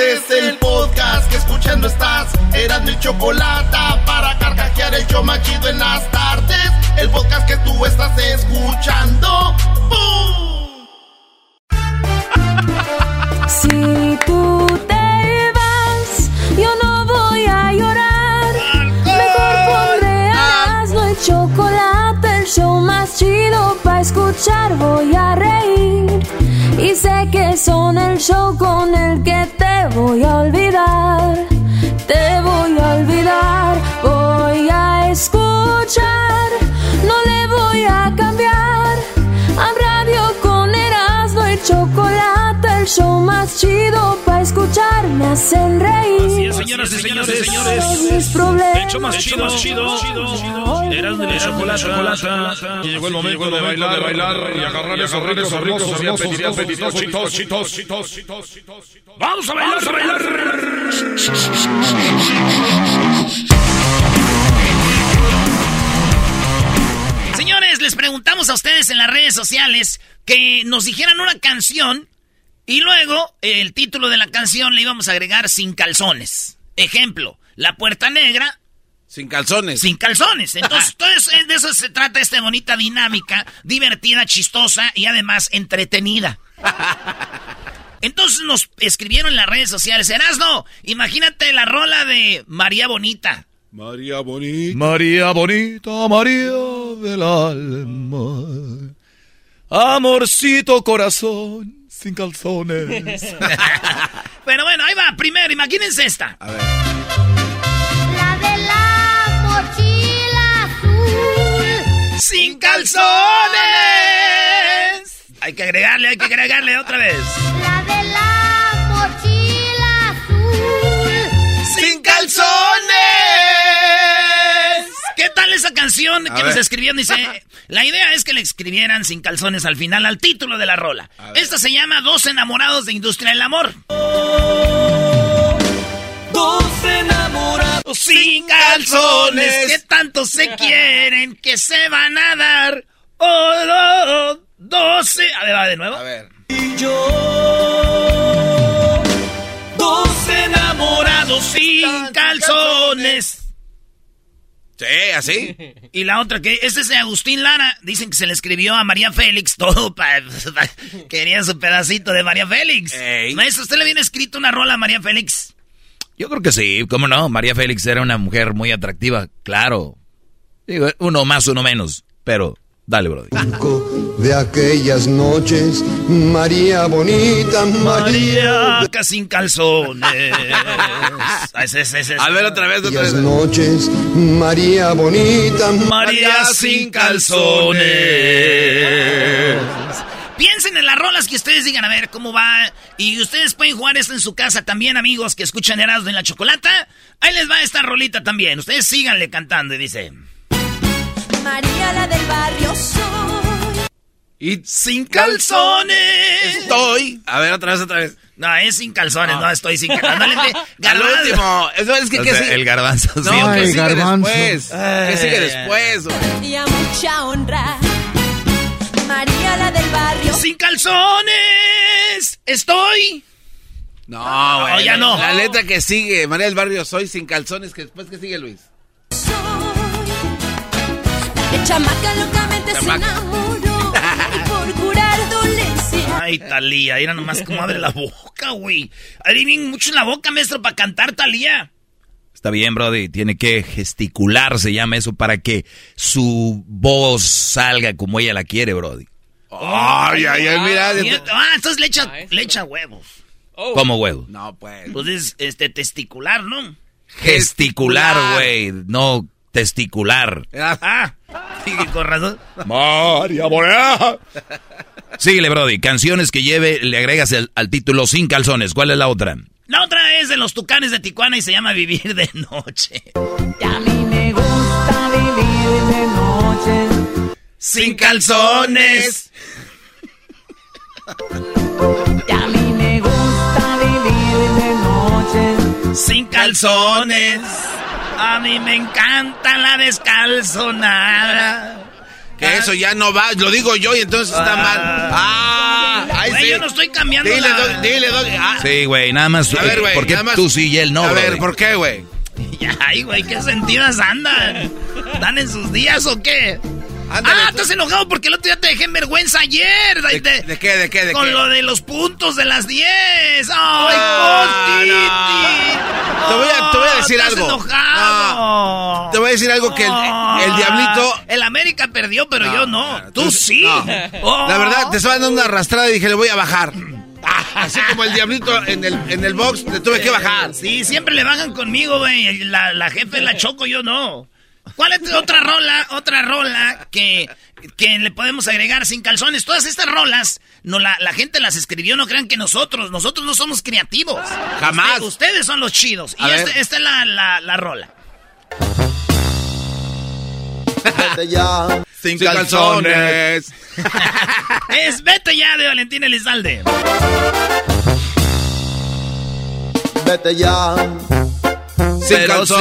Este es el podcast que escuchando estás. Eran mi chocolate para carcajear el yo machido en las tardes. El podcast que tú estás escuchando. ¡Bum! Si tú te vas, yo no voy a llorar. Mejor pondré Erasmo y chocolate, el show más chido para escuchar. Voy a reír y sé que son el show con el que te voy a olvidar. Te voy a olvidar, voy a escuchar. No le voy a cambiar. El show más chido para escuchar. Me hacen reír. Así es, señoras y señores, señores. Mis problemas. El hecho más chido, más chido. Eras de la chocolata. Y llegó el momento de bailar, de bailar y agarrar esos ricos, hermosos y apetitosos, apetitosos, chitos. Vamos a bailar, a bailar. Señores, les preguntamos a ustedes en las redes sociales que nos dijeran una canción y luego el título de la canción le íbamos a agregar sin calzones. Ejemplo, La Puerta Negra. Sin calzones. Sin calzones. Entonces, todo eso- de eso se trata esta bonita dinámica, divertida, chistosa y además entretenida. Entonces nos escribieron en las redes sociales, Erasno, imagínate la rola de María Bonita. María Bonita. María bonita, María del alma. Amorcito corazón, sin calzones. Pero bueno, ahí va, primero, imagínense esta. A ver. La de la mochila azul. ¡Sin calzones! Hay que agregarle, hay que agregarle otra vez. La de la mochila azul. ¡Sin calzones! ¿Qué tal esa canción que A nos ver. escribieron? Dice, la idea es que le escribieran sin calzones al final, al título de la rola. ver. Esta se llama Dos enamorados de Industria del Amor. Dos enamorados Sin calzones, que tanto se quieren que se van a dar. Oh, oh, oh, doce. A ver, va de nuevo. A ver. y yo. Dos enamorados Sin calzones. Sí, así. Y la otra que, este es de Agustín Lara. Dicen que se le escribió a María Félix todo para... Quería su pedacito de María Félix. Ey. Maestro, ¿usted le viene escrito una rola a María Félix? Yo creo que sí, cómo no. María Félix era una mujer muy atractiva, claro. Digo, uno más, uno menos. Pero, dale, bro. de aquellas noches, María bonita, María. María sin calzones. Ah. A ver otra vez, otra Aquellas vez. noches, María bonita, María sin calzones. Piensen en las rolas que ustedes digan, a ver cómo va. Y ustedes pueden jugar esto en su casa también, amigos que escuchan Erasmo en la Chocolata. Ahí les va esta rolita también. Ustedes síganle cantando y dice... María la del barrio soy. Y Sin calzones. estoy. A ver, otra vez, otra vez. No, es sin calzones, no, estoy sin calzones. No, Garbanzo. último. Eso es que, el garbanzo No, siempre. ¿qué Ay, sigue garbanzo. después? ¿Qué sigue después, güey? Y a mucha honra. María la del barrio Sin calzones. Estoy. No, güey. ya la- no. La letra que sigue, María del Barrio, soy sin calzones. que después, ¿qué sigue, Luis? La que chamaca locamente Chamaca. se enamoró. y por curar dolencias Ay, Talía, mira nomás cómo abre la boca, güey. Bien mucho en la boca, maestro, para cantar Talía. Está bien, Brody. Tiene que gesticular, se llama eso, para que su voz salga como ella la quiere, Brody. Ay, ay, ay, mira. Ah, entonces le echa, le echa huevos. ¿Cómo huevo? No, pues. Pues es este, testicular, ¿no? Gesticular, güey. No testicular. Ah, sí, con razón. María Borea. Síguele, Brody. Canciones que lleve, le agregas el- al título sin calzones. ¿Cuál es la otra? La otra es de los tucanes de Tijuana y se llama Vivir de Noche. Me gusta vivir de noche. Sin calzones. Y a mí me gusta vivir de noche. Sin calzones. A mí me encanta la descalzonada. Que eso ya no va, lo digo yo y entonces está mal. Ah, ay, Güey, sí. yo no estoy cambiando Dile, la- dile, Doggy. Ah, Sí, güey, nada más. A ver, güey, ¿Por qué nada más- tú sí y él no, A ver? ¿por qué, güey? Ay, güey, ¿qué sentidas andan? ¿Dan en sus días o qué? Ándale, ah, tú- estás enojado porque el otro día te dejé en vergüenza ayer. ¿De, De- de qué, de qué, de con qué? lo de los puntos de las 10. ¡Ay, Ah, Costiti! Te voy a- te voy a decir algo. enojado. Te voy a decir algo que el, el diablito... El América perdió, pero No, yo no. no, Tú, tú- sí. no. Oh. La verdad, te estaba dando una arrastrada y dije, le voy a bajar. Así como el diablito en el, en el box, le tuve que bajar. Sí, siempre le bajan conmigo, güey. La, la jefe la choco, yo no. ¿Cuál es otra rola, otra rola que, que le podemos agregar sin calzones? Todas estas rolas, no la, la gente las escribió, no crean que nosotros, nosotros no somos creativos. Jamás. Usted- ustedes son los chidos. A y este- esta es la, la, la rola. Vete ya. Sin calzones. es Vete ya de Valentín Elizalde. Vete ya. Sin Pero sin.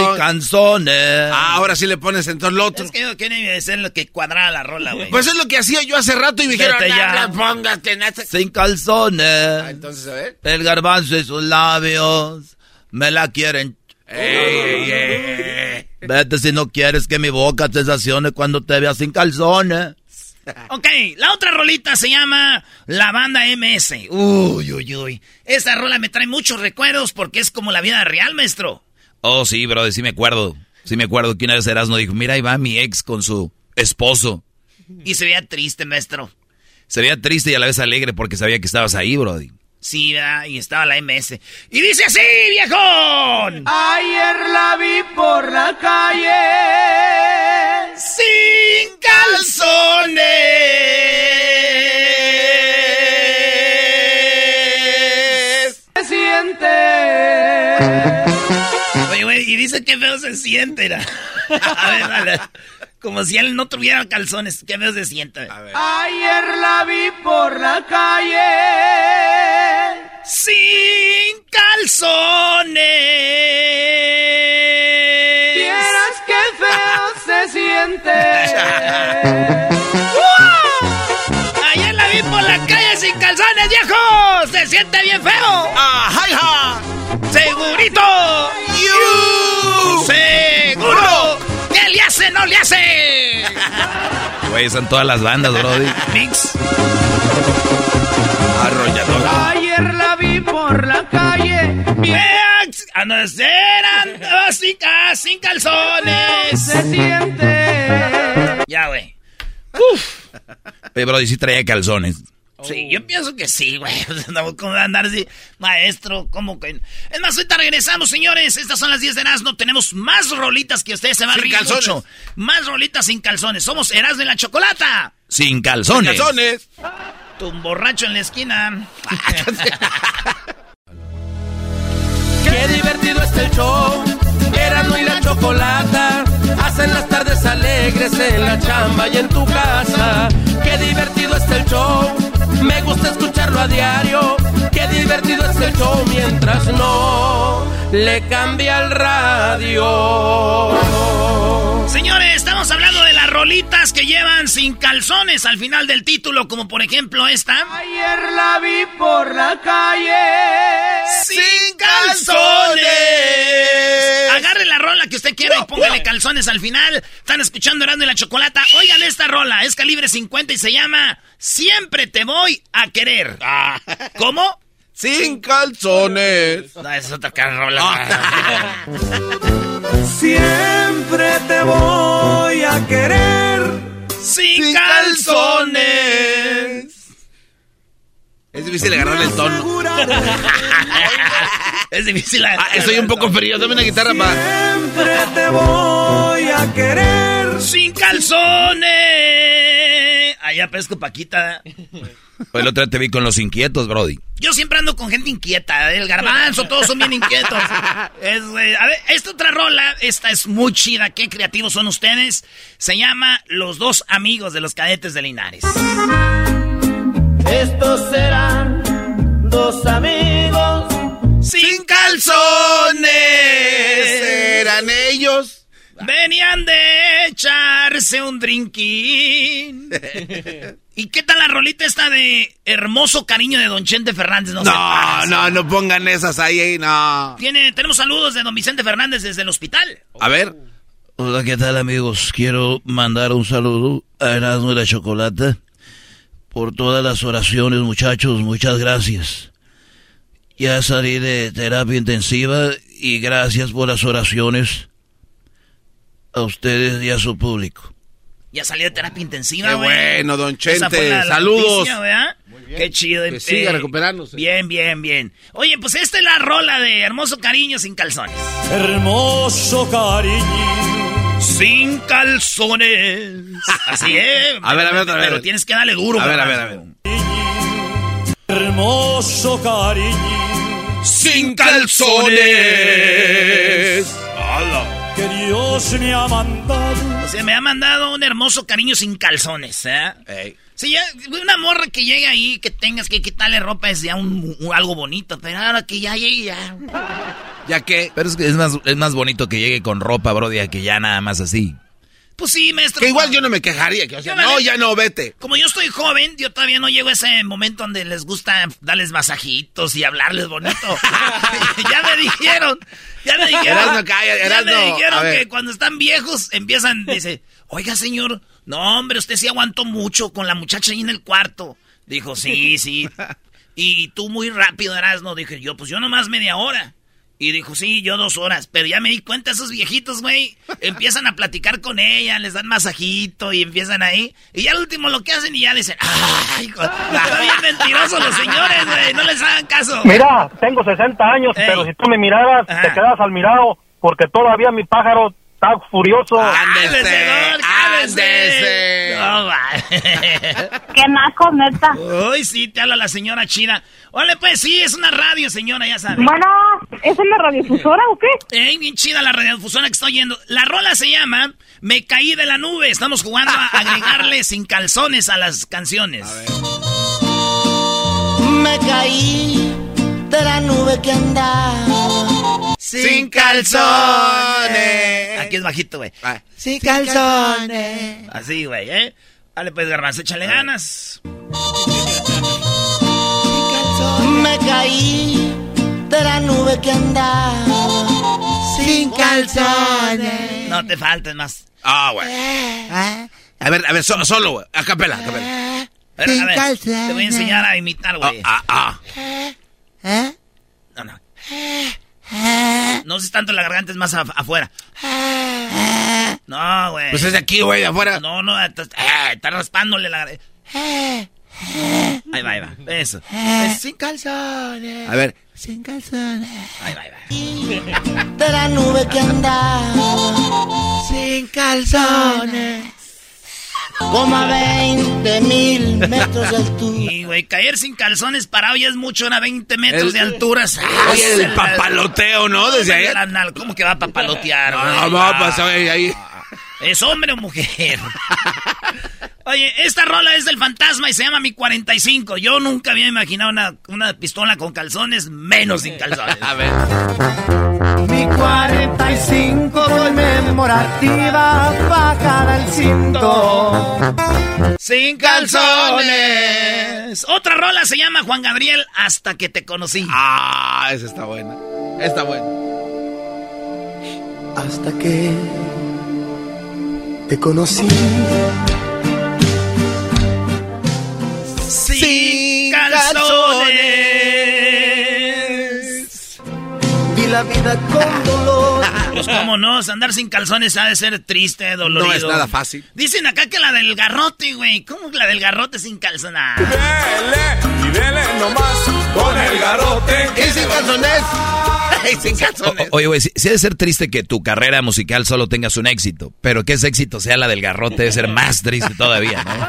Ah, ahora sí le pones entonces lo otro. Es que yo quería ser lo que cuadrara la rola, güey. Pues es lo que hacía yo hace rato y me dijeron, ya. "No le pongas que ese-". Sin calzones. Ah, Entonces, a ver. El garbanzo y sus labios me la quieren. Ey, ey, ey. Vete si no quieres que mi boca te sacione cuando te vea sin calzones. Ok, la otra rolita se llama La Banda MS. Uy, uy, uy. Esta rola me trae muchos recuerdos porque es como la vida real, maestro. Oh, sí, bro, sí me acuerdo. Sí me acuerdo que una vez Erasmo dijo, mira, ahí va mi ex con su esposo. Y se veía triste, maestro. Se veía triste y a la vez alegre porque sabía que estabas ahí, brody. Sí, ¿verdad? y estaba la MS. Y dice así, viejón. Ayer la vi por la calle. Sin calzones. Y dice que feo se siente, era. A ver, dale. Como si él no tuviera calzones. Qué feo se siente. Ayer la vi por la calle. Sin calzones. Vieras qué feo se siente. Ayer la vi por la calle sin calzones, viejo. Se siente bien feo. ¡Ah, hi, ha! Segurito. Le hace? No le hace. Güey, están todas las bandas, brody. Mix. Arrollador. Ayer la vi por la calle. A no ser andaba sin, sin calzones. Se siente. Ya, güey. Oye, brody, sí traía calzones. Sí, yo pienso que sí, güey. No, ¿Cómo va a andar así? Maestro, ¿cómo que? Es más, ahorita regresamos, señores. Estas son las 10 de Erasmo. Tenemos más rolitas que ustedes se van a Sin reír calzones. mucho. Más rolitas sin calzones. Somos Erasmo en la Chocolata. Sin calzones. Calzones. Tu borracho en la esquina. Qué divertido está el show. Erasmo y la chocolata. Hacen las tardes alegres en la chamba y en tu casa. Qué divertido está el show. Me gusta escucharlo a diario. Qué divertido está el show mientras no le cambia el radio. Que llevan sin calzones al final del título, como por ejemplo esta. Ayer la vi por la calle. ¡Sin calzones! Agarre la rola que usted quiera y póngale calzones al final. Están escuchando Erasmo y la Chocolata. Oigan esta rola, es calibre 50 y se llama Siempre te voy a querer. Ah. ¿Cómo? Sin calzones. No, esa es otra cara rola. Siempre te voy a querer. Sin, Sin calzones. Es difícil agarrarle el tono. es difícil. Ah, estoy un poco frío. Dame una guitarra para. Siempre te voy a querer. Sin calzones. Allá pesco Paquita. El otro día te vi con los inquietos, Brody. Yo siempre ando con gente inquieta. El garbanzo, todos son bien inquietos. Es, eh, a ver, esta otra rola, esta es muy chida. Qué creativos son ustedes. Se llama Los dos amigos de los cadetes de Linares. Estos serán dos amigos. Sin calzones. ¿Eran ellos? Venían de echarse un drinking. ¿Y qué tal la rolita esta de Hermoso Cariño de Don Chente Fernández? No, No, no, no pongan esas ahí, ahí, no. Tiene, tenemos saludos de Don Vicente Fernández desde el hospital. A ver. Hola, ¿qué tal amigos? Quiero mandar un saludo a Erasmo y la Chocolata por todas las oraciones, muchachos. Muchas gracias. Ya salí de terapia intensiva y gracias por las oraciones a ustedes y a su público. Ya salió de terapia intensiva, Qué güey. bueno, don Chente. la- la Saludos. noticia, ¿verdad? Qué chido. Que siga eh, recuperándose. Bien, bien, bien. Oye, pues esta es la rola de Hermoso Cariño sin calzones. Hermoso cariño. Sin calzones. Así es. A ver, a ver, otra vez. Pero tienes que darle duro. A ver, a ver, a ver. Hermoso cariño. Sin calzones. Que Dios me ha mandado. O sea, me ha mandado un hermoso cariño sin calzones, ¿eh? Ey. Sí, ya, una morra que llegue ahí, que tengas que quitarle ropa es ya un, un- algo bonito, pero ahora que ya llegue ya. ¿Ya qué? Pero es que es más, es más bonito que llegue con ropa, Brody, a que ya nada más así. Pues sí, maestro. Que igual yo no me quejaría. Que, o sea, Yo la no, ya no, vete. Como yo estoy joven, yo todavía no llego a ese momento donde les gusta darles masajitos y hablarles bonito. ya me dijeron, ya me dijeron. Erasno, calla, ya me dijeron que cuando están viejos empiezan, dice, oiga señor, no hombre, usted sí aguantó mucho con la muchacha ahí en el cuarto. Dijo, sí, sí. Y tú muy rápido, Erasno. Dije yo, pues yo nomás media hora. Y dijo, sí, yo dos horas. Pero ya me di cuenta, esos viejitos, güey, empiezan a platicar con ella, les dan masajito y empiezan ahí. Y ya al último lo que hacen y ya dicen, ¡ay, hijo! Están bien mentirosos los señores, güey, no les hagan caso. Mira, tengo 60 años, Ey. pero si tú me miraras, Ajá. te quedas al mirado, porque todavía mi pájaro está furioso. ¡Cálmese, don, cálmese! ándese. No, va. Qué naco, neta. Uy, sí, te habla la señora china. Órale, pues sí, es una radio, señora, ya sabe. Bueno, ¿es en la radiodifusora o qué? Ey, bien chida la radiodifusora que estoy oyendo. La rola se llama Me caí de la nube. Estamos jugando a agregarle sin calzones a las canciones. Me caí de la nube que andaba. Sin calzones. Aquí es bajito, güey. Ah, Sin calzones. Así, güey, ¿eh? Dale, pues, garbanzo, échale ganas. Me caí de la nube que andaba. Sin calzones. No te faltes más. Ah, güey. A ver, a ver, so- solo, güey. A capela, a capela. A ver, a ver, te voy a enseñar a imitar, Ah, güey. ah, ah. No, no. No es tanto la garganta, es más af- afuera. No, güey. Pues es de aquí, güey, de afuera. No, no, está, eh, está raspándole la garganta. Ahí va, ahí va. Eso. Sin calzones. A ver. Sin calzones. Ahí va, ahí va. De la nube que andaba. Sin calzones. Como a 20 mil metros de altura. Y, güey, caer sin calzones parado ya es mucho, a 20 metros El- de altura. Oye, el papaloteo, ¿no? Desde ahí. ¿Cómo que va a papalotear, No, no, no, pues oye, ahí. ¿Es hombre o mujer? Oye, esta rola es del fantasma y se llama Mi 45. Yo nunca había imaginado una, una pistola con calzones, menos sin calzones. A ver. Mi 45 conmemorativa baja del cinto. Sin calzones. Otra rola se llama Juan Gabriel, Hasta que te conocí. Ah, esa está buena. Está buena. Hasta que te conocí. Calzones. Vi la vida con dolor. Pues cómo no, andar sin calzones ha de ser triste, dolorido. No es nada fácil. Dicen acá que la del garrote, güey. ¿Cómo que la del garrote sin calzones? Dele y dele nomás con el garrote. ¿Y sin calzones? Y sin calzones. O- oye, güey, sí, sí debe ser triste que tu carrera musical solo tengas un éxito, pero que ese éxito sea la del garrote debe ser más triste todavía, ¿no?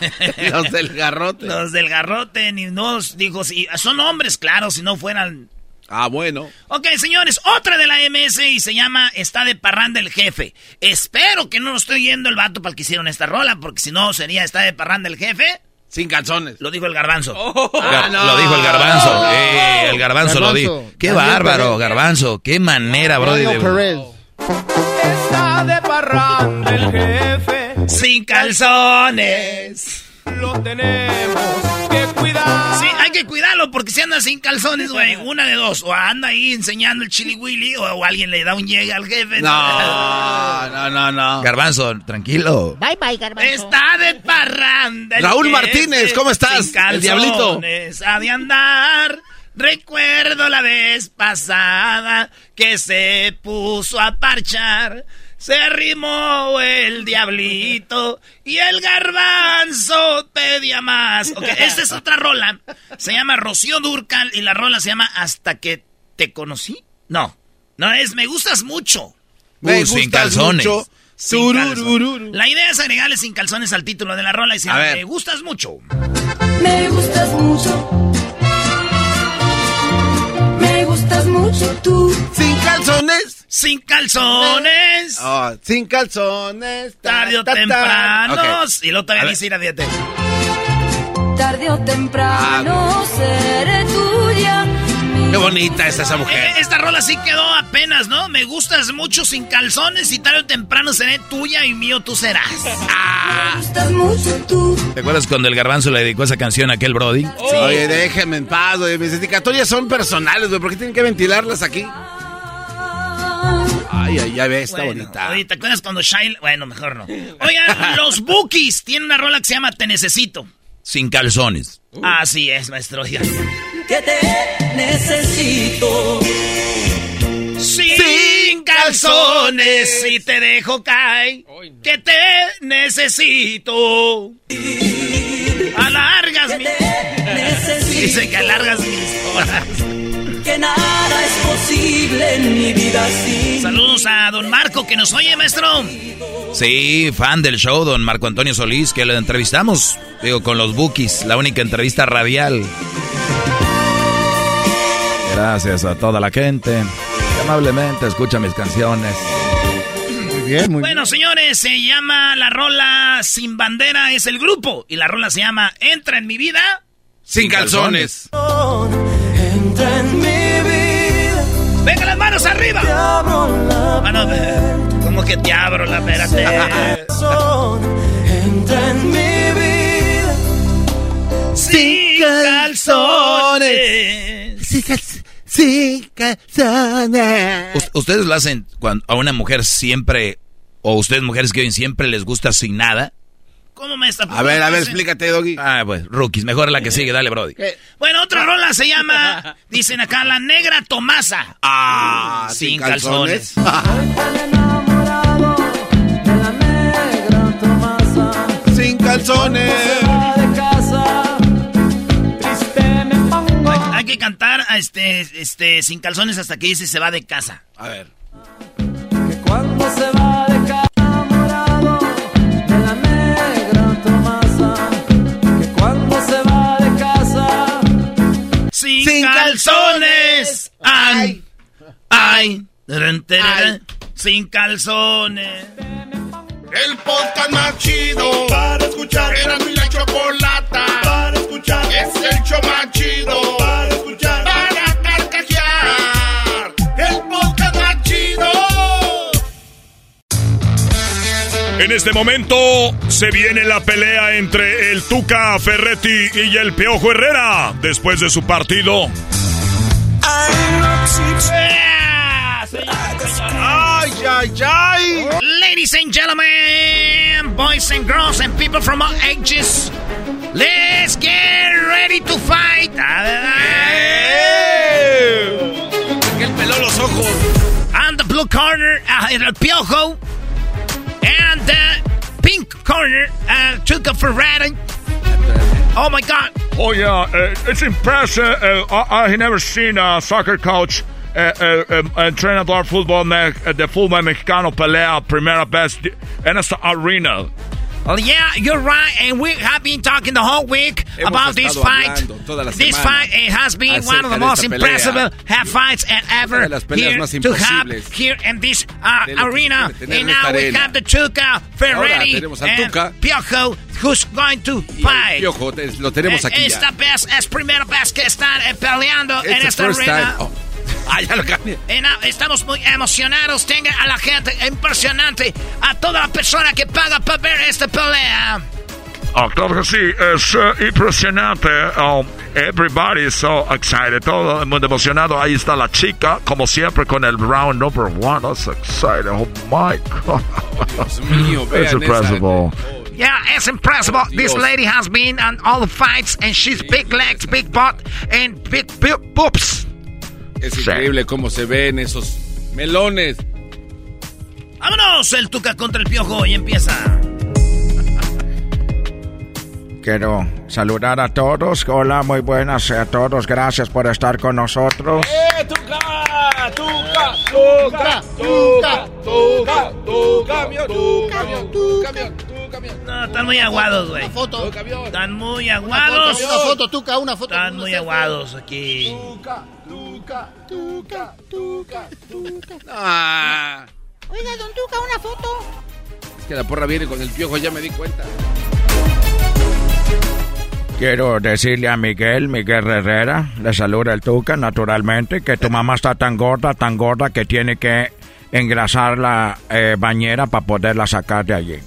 Los del garrote. Los del garrote, ni nos dijo, si son hombres, claro, si no fueran. Ah, bueno. Ok, señores, otra de la MS y se llama Está de parranda el jefe. Espero que no lo estoy yendo el vato para el que hicieron esta rola, porque si no sería Está de parranda el jefe. Sin calzones. Lo dijo el garbanzo. Gar- Lo dijo el garbanzo. Eh, el garbanzo, lo dijo. Qué bárbaro, garbanzo. Qué manera, bro. de- Está de parranda el jefe. Sin calzones. Lo tenemos que cuidar. Sí, hay que cuidarlo porque si anda sin calzones, güey, una de dos. O anda ahí enseñando el chili willy o, o alguien le da un llegue al jefe. No, no, no, no. Garbanzo, tranquilo. Bye, bye, garbanzo. Está de parranda. Raúl Martínez, ¿cómo estás? sin El diablito. calzones, Ha de andar. Recuerdo la vez pasada que se puso a parchar. Se arrimó el diablito y el garbanzo pedía más. Ok, esta es otra rola. Se llama Rocío Durcal y la rola se llama Hasta que te conocí. No, no es Me gustas mucho. Me Uh, sin gustas calzones. mucho. Sin calzones. La idea es agregarle sin calzones al título de la rola y se llama. Me gustas mucho. Me gustas mucho. Sin calzones. Sin calzones. Oh, sin calzones. Ta, Tarde o temprano. Ok. Y luego A todavía dice ir a dieta. Tarde o temprano seré tuya. Qué bonita es esa Eh, mujer. esta rola sí quedó apenas, ¿no? Me gustas mucho sin calzones y tarde o temprano seré tuya y mío tú serás. Ah. Me gustas mucho tú. ¿Te acuerdas cuando el garbanzo le dedicó esa canción a aquel Brody? Oye, déjenme en paz, güey. Mis dedicatorias son personales, güey. ¿Por qué tienen que ventilarlas aquí? Ay, ay, ya ves, está Bueno, bonita. Oye, ¿te acuerdas cuando Shine... Bueno, mejor no. Oigan, los Bookies tienen una rola que se llama Te Necesito. Sin calzones. Así es, maestro. oiga. Que te necesito. Sin calzones, si te dejo caer, que te necesito. Alargas mi... Dice que alargas mis horas. Que nada es posible en mi vida sin Saludos a don Marco que nos oye, maestro. Sí, fan del show, don Marco Antonio Solís, que lo entrevistamos, digo, con los Bookies, la única entrevista radial. Gracias a toda la gente que amablemente escucha mis canciones. Muy bien, muy Bueno, señores, se llama la rola Sin Bandera, es el grupo. Y la rola se llama Entra en mi vida. Sin calzones. Entra en mi vida. ¡Venga las manos arriba! Te abro la Mano, ¿cómo que te abro la espérate? Entra en mi vida. Sin calzones. Sin calzones. ¿Ustedes lo hacen cuando a una mujer siempre, o ustedes mujeres que oyen siempre les gusta sin nada? ¿Cómo me está A ver, a ver, explícate, Doggy. Ah, pues, rookies, mejor la que sigue, dale, Brody. Bueno, otra rola se llama, dicen acá, La Negra Tomasa. Ah, sin calzones. Sin calzones. Hay, hay que cantar a este, este, sin calzones hasta que dice se va de casa. A ver. Cuando se va sin calzones. El podcast más chido para escuchar. Era mi la chocolata para escuchar. Es el show más chido para escuchar. Para carcajear. El podcast más chido. En este momento se viene la pelea entre el Tuca Ferretti y el Piojo Herrera después de su partido. ¡Ah! Señor, señor. Ay, ay, ay. Ladies and gentlemen, boys and girls and people from all ages, let's get ready to fight. Que él peló los ojos. On the blue corner, uh, el Piojo. And the pink corner, uh, Tuca Ferretti. Oh my God. Oh yeah, uh, it's impressive. Uh, I, I never seen a soccer coach, entrenador fútbol me, uh, de fútbol mexicano pelea primera vez en esta arena. Well, yeah, you're right, and we have been talking the whole week Hemos about this fight. hablando toda la This fight it has been one of the most impressive half fights and ever las peleas here más to have here in this uh, de lo que arena. se puede tener And now we arena. have the Tuca Ferretti and Tuca. Piojo, who's going to fight. piojo te- lo tenemos Eh, aquí Esta ya. vez es primera vez que están eh, peleando en It's the esta first arena. Oh. Ah, ya lo cambié. Eh, estamos muy emocionados. Tenga a la gente impresionante, a toda la persona que paga para ver esta pelea. Ah, claro que sí, es eh, impresionante. Um, everybody is so excited, todo el mundo emocionado. Ahí está la chica, como siempre, con el round number one. That's exciting. Oh my God. Dios mío, It's impressive. Yeah, it's impressive. This Dios. lady has been on all the fights, and she's big legs, big butt, and big, big boobs. Es increíble cómo se ven esos melones. Vámonos, el Tuca contra el Piojo y empieza. Quiero saludar a todos. Hola, muy buenas a todos. Gracias por estar con nosotros. ¡Eh, tuca! ¡Tuca! ¡Tuca! ¡Tuca! ¡Tuca! ¡Tu camión! ¡Tu camión! ¡Tu camión! No, están muy aguados, güey. foto. Están muy aguados. Una foto, Tuca, una foto. Están muy aguados aquí. Tuca, tuca, tuca, tuca, tuca. Ah, Oiga, don Tuca, una foto. es que la porra viene con el piojo, ya me di cuenta. Quiero decirle a Miguel, Miguel Herrera, le saluda el Tuca, naturalmente, que tu mamá está tan gorda, tan gorda que tiene que engrasar la eh, bañera para poderla sacar de allí.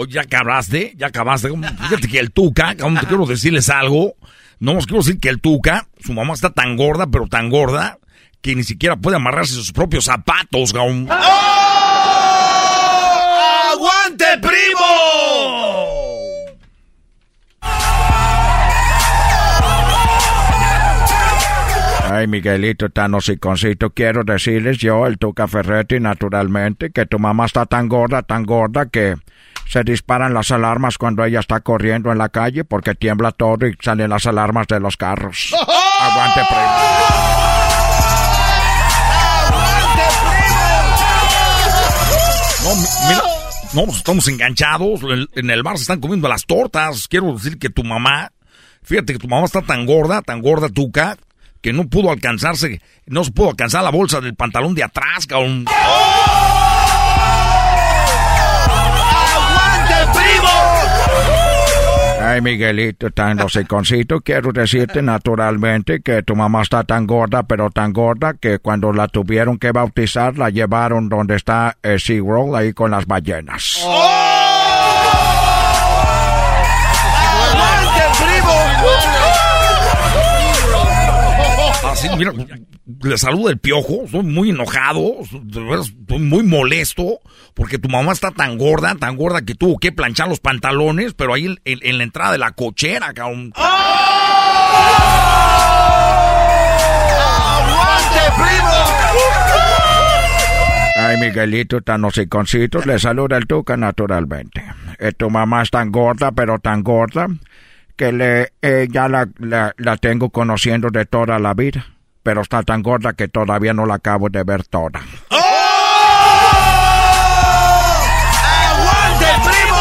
Oye, ya acabaste, ya acabaste. Fíjate que el Tuca, te quiero decirles algo. No os quiero decir que el Tuca, su mamá está tan gorda, pero tan gorda, que ni siquiera puede amarrarse sus propios zapatos, cabrón. ¡Aguante, primo! Ay, Miguelito, tan hociconcito, quiero decirles yo, el Tuca Ferretti, naturalmente, que tu mamá está tan gorda, tan gorda, que se disparan las alarmas cuando ella está corriendo en la calle porque tiembla todo y salen las alarmas de los carros. Aguante, primo. No, mi- mira, no, pues estamos enganchados. En, el bar se están comiendo las tortas. Quiero decir que tu mamá, fíjate que tu mamá está tan gorda, tan gorda, Tuca, que no pudo alcanzarse, no se pudo alcanzar la bolsa del pantalón de atrás, cabrón. ¡Aguante, Ay, Miguelito, tan hociconcito, quiero decirte naturalmente que tu mamá está tan gorda, pero tan gorda, que cuando la tuvieron que bautizar, la llevaron donde está eh, SeaWorld, ahí con las ballenas. ¡Aguante, Así, mira, le saluda el piojo, estoy muy enojado, estoy muy molesto, porque tu mamá está tan gorda, tan gorda que tuvo que planchar los pantalones, pero ahí en, en- en la entrada de la cochera, cabrón. ¡Aguante, primo! Ay, Miguelito, tan hociconcito, le saluda el Tuca naturalmente. Eh, tu mamá es tan gorda, pero tan gorda, que le, eh, ya la, la, la tengo conociendo de toda la vida. Pero está tan gorda que todavía no la acabo de ver toda. ¡Aguante, primo!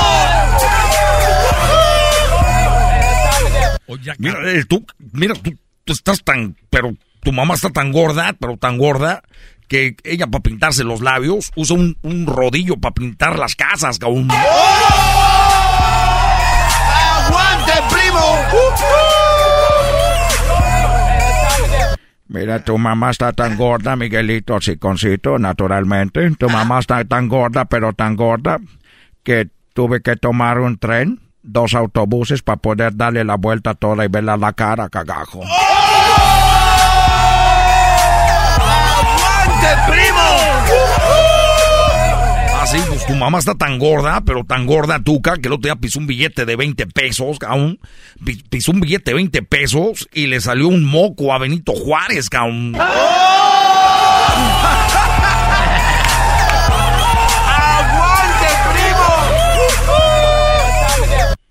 Oye, mira, eh, tú, mira, tú, tú estás tan, pero tu mamá está tan gorda, pero tan gorda, que ella para pintarse los labios usa un, un rodillo para pintar las casas, cabrón. ¡Aguante, Mira, tu mamá está tan gorda, Miguelito, Siconcito, naturalmente. Tu mamá está tan gorda, pero tan gorda, que tuve que tomar un tren, dos autobuses para poder darle la vuelta toda y verla la cara, cagajo. ¡Aguante, primo! Así, pues tu mamá está tan gorda, pero tan gorda, Tuca, que el otro día pisó un billete de 20 pesos, cabrón. Pi- Pisó un billete de 20 pesos y le salió un moco a Benito Juárez, cabrón. ¡Aguante,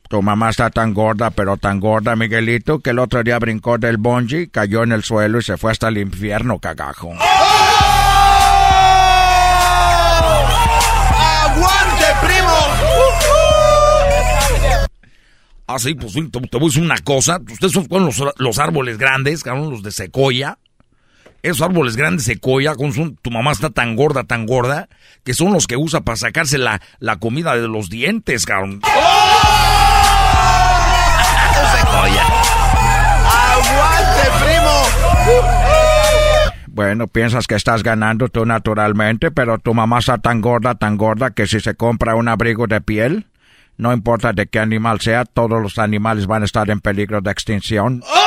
Tu mamá está tan gorda, pero tan gorda, Miguelito, que el otro día brincó del bungee, cayó en el suelo y se fue hasta el infierno, cagajo. ¡Aguante, Así, pues sí, te, te voy a decir una cosa. Ustedes son con los, los árboles grandes, cabrón, los de secoya. Esos árboles grandes de secoya, con son- tu mamá está tan gorda, tan gorda, que son los que usa para sacarse la, la comida de los dientes, cabrón. ¡Aguante, primo! Bueno, piensas que estás ganando tú naturalmente, pero tu mamá está tan gorda, tan gorda, que si se compra un abrigo de piel, no importa de qué animal sea, todos los animales van a estar en peligro de extinción. ¡Aguante,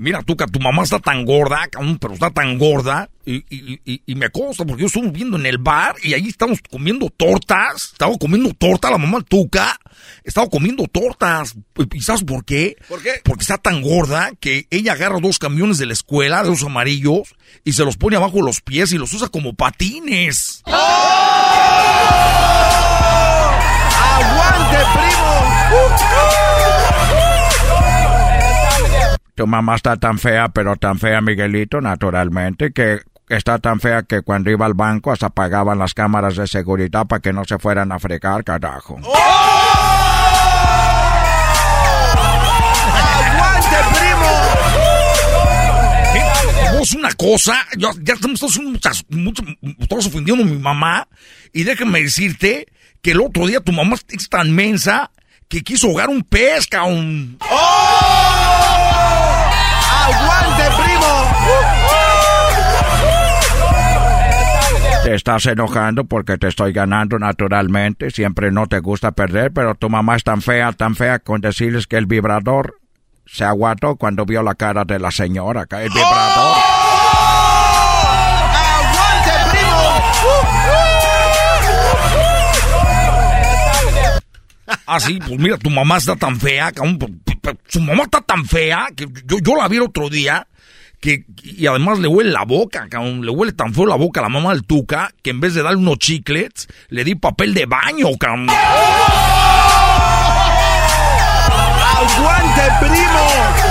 Mira, Tuca, tu mamá está tan gorda, pero está tan gorda. Y, y- y- y me consta, porque yo estuve viendo en el bar y ahí estamos comiendo tortas. Estaba comiendo torta la mamá Tuca. Estaba comiendo tortas. ¿Y sabes por qué? ¿Por qué? Porque está tan gorda que ella agarra dos camiones de la escuela, de los amarillos, y se los pone abajo de los pies y los usa como patines. ¡Aguante, primo! Tu mamá está tan fea, pero tan fea, Miguelito, naturalmente, que está tan fea que cuando iba al banco hasta apagaban las cámaras de seguridad para que no se fueran a fregar, carajo. ¡Aguante, primo! Vos una cosa, ya, ya estamos todos, muchas, muchas- todos ofendiendo a mi mamá. Y déjame decirte que el otro día tu mamá es tan mensa que quiso ahogar un pez, cabrón. ¡Aguante, primo! Te estás enojando porque te estoy ganando naturalmente. Siempre no te gusta perder, pero tu mamá es tan fea, tan fea con decirles que el vibrador se aguantó cuando vio la cara de la señora. El vibrador. ¡Aguante, Ah, sí, pues mira, tu mamá está tan fea, cabrón. Su mamá está tan fea que yo, yo la vi el otro día. Que, y además le huele la boca, cabrón. Le huele tan feo la boca a la mamá del Tuca que en vez de darle unos chiclets, le di papel de baño, cabrón. ¡Aguante, primo!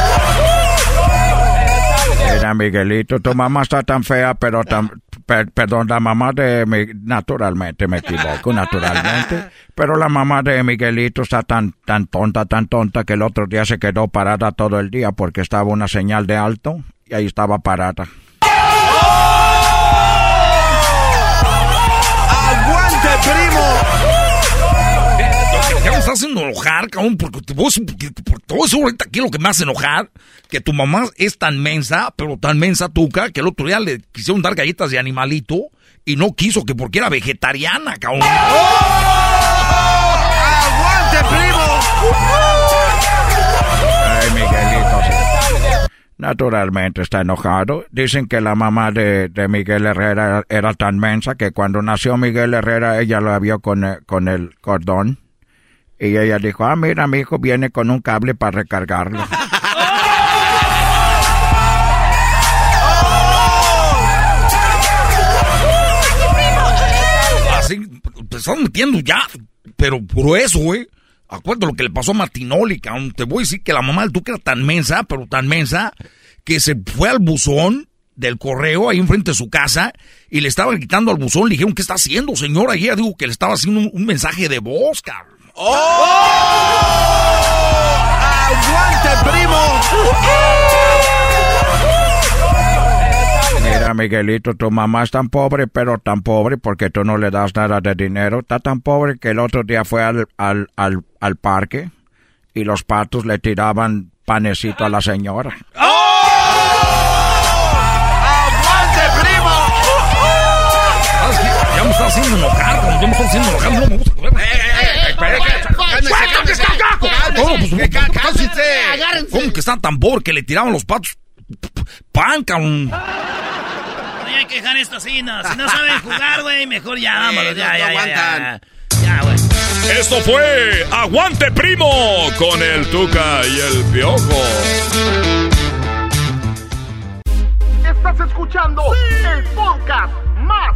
Mira, Miguelito, tu mamá está tan fea, pero tan... per- perdón, la mamá de... Mi, naturalmente, me equivoco, naturalmente. Pero la mamá de Miguelito está tan, tan tonta, tan tonta, que el otro día se quedó parada todo el día porque estaba una señal de alto y ahí estaba parada. Enojar, cabrón, porque te voy ahorita aquí lo que me hace enojar, que tu mamá es tan mensa, pero tan mensa tuca, que el otro día le quisieron dar galletas de animalito y no quiso, que porque era vegetariana, cabrón. ¡Aguante, primo! Ay, Miguelito. Naturalmente está enojado. Dicen que la mamá de, de Miguel Herrera era tan mensa que cuando nació Miguel Herrera ella lo vio con, eh, con el cordón. Y ella dijo, ah, mira, mi hijo viene con un cable para recargarlo. Así, te estás metiendo ya, pero por eso, güey. Acuérdate lo que le pasó a Martinoli, cabrón. Te voy a decir que la mamá del Tuca era tan mensa, pero tan mensa, que se fue al buzón del correo ahí enfrente de su casa y le estaban quitando al buzón. Le dijeron, ¿qué está haciendo, señora? Y ella dijo que le estaba haciendo un, un mensaje de voz, cabrón. ¡Aguante, primo! Mira, Miguelito, tu mamá es tan pobre, pero tan pobre porque tú no le das nada de dinero. Está tan pobre que el otro día fue al, al, al, al parque y los patos le tiraban panecito a la señora. ¡Aguante, primo! Ya me está haciendo enojar, ya me está haciendo enojar. No me gusta. ¿Cómo que está tan pobre que le tiraban los patos? Pan, cabrón. Hay que dejar esto así, no. Si no saben jugar, güey, mejor ya vámonos. no, Ya, ya, ya. Ya, güey. Esto fue Aguante Primo con el Tuca y el Piojo. Estás escuchando el podcast más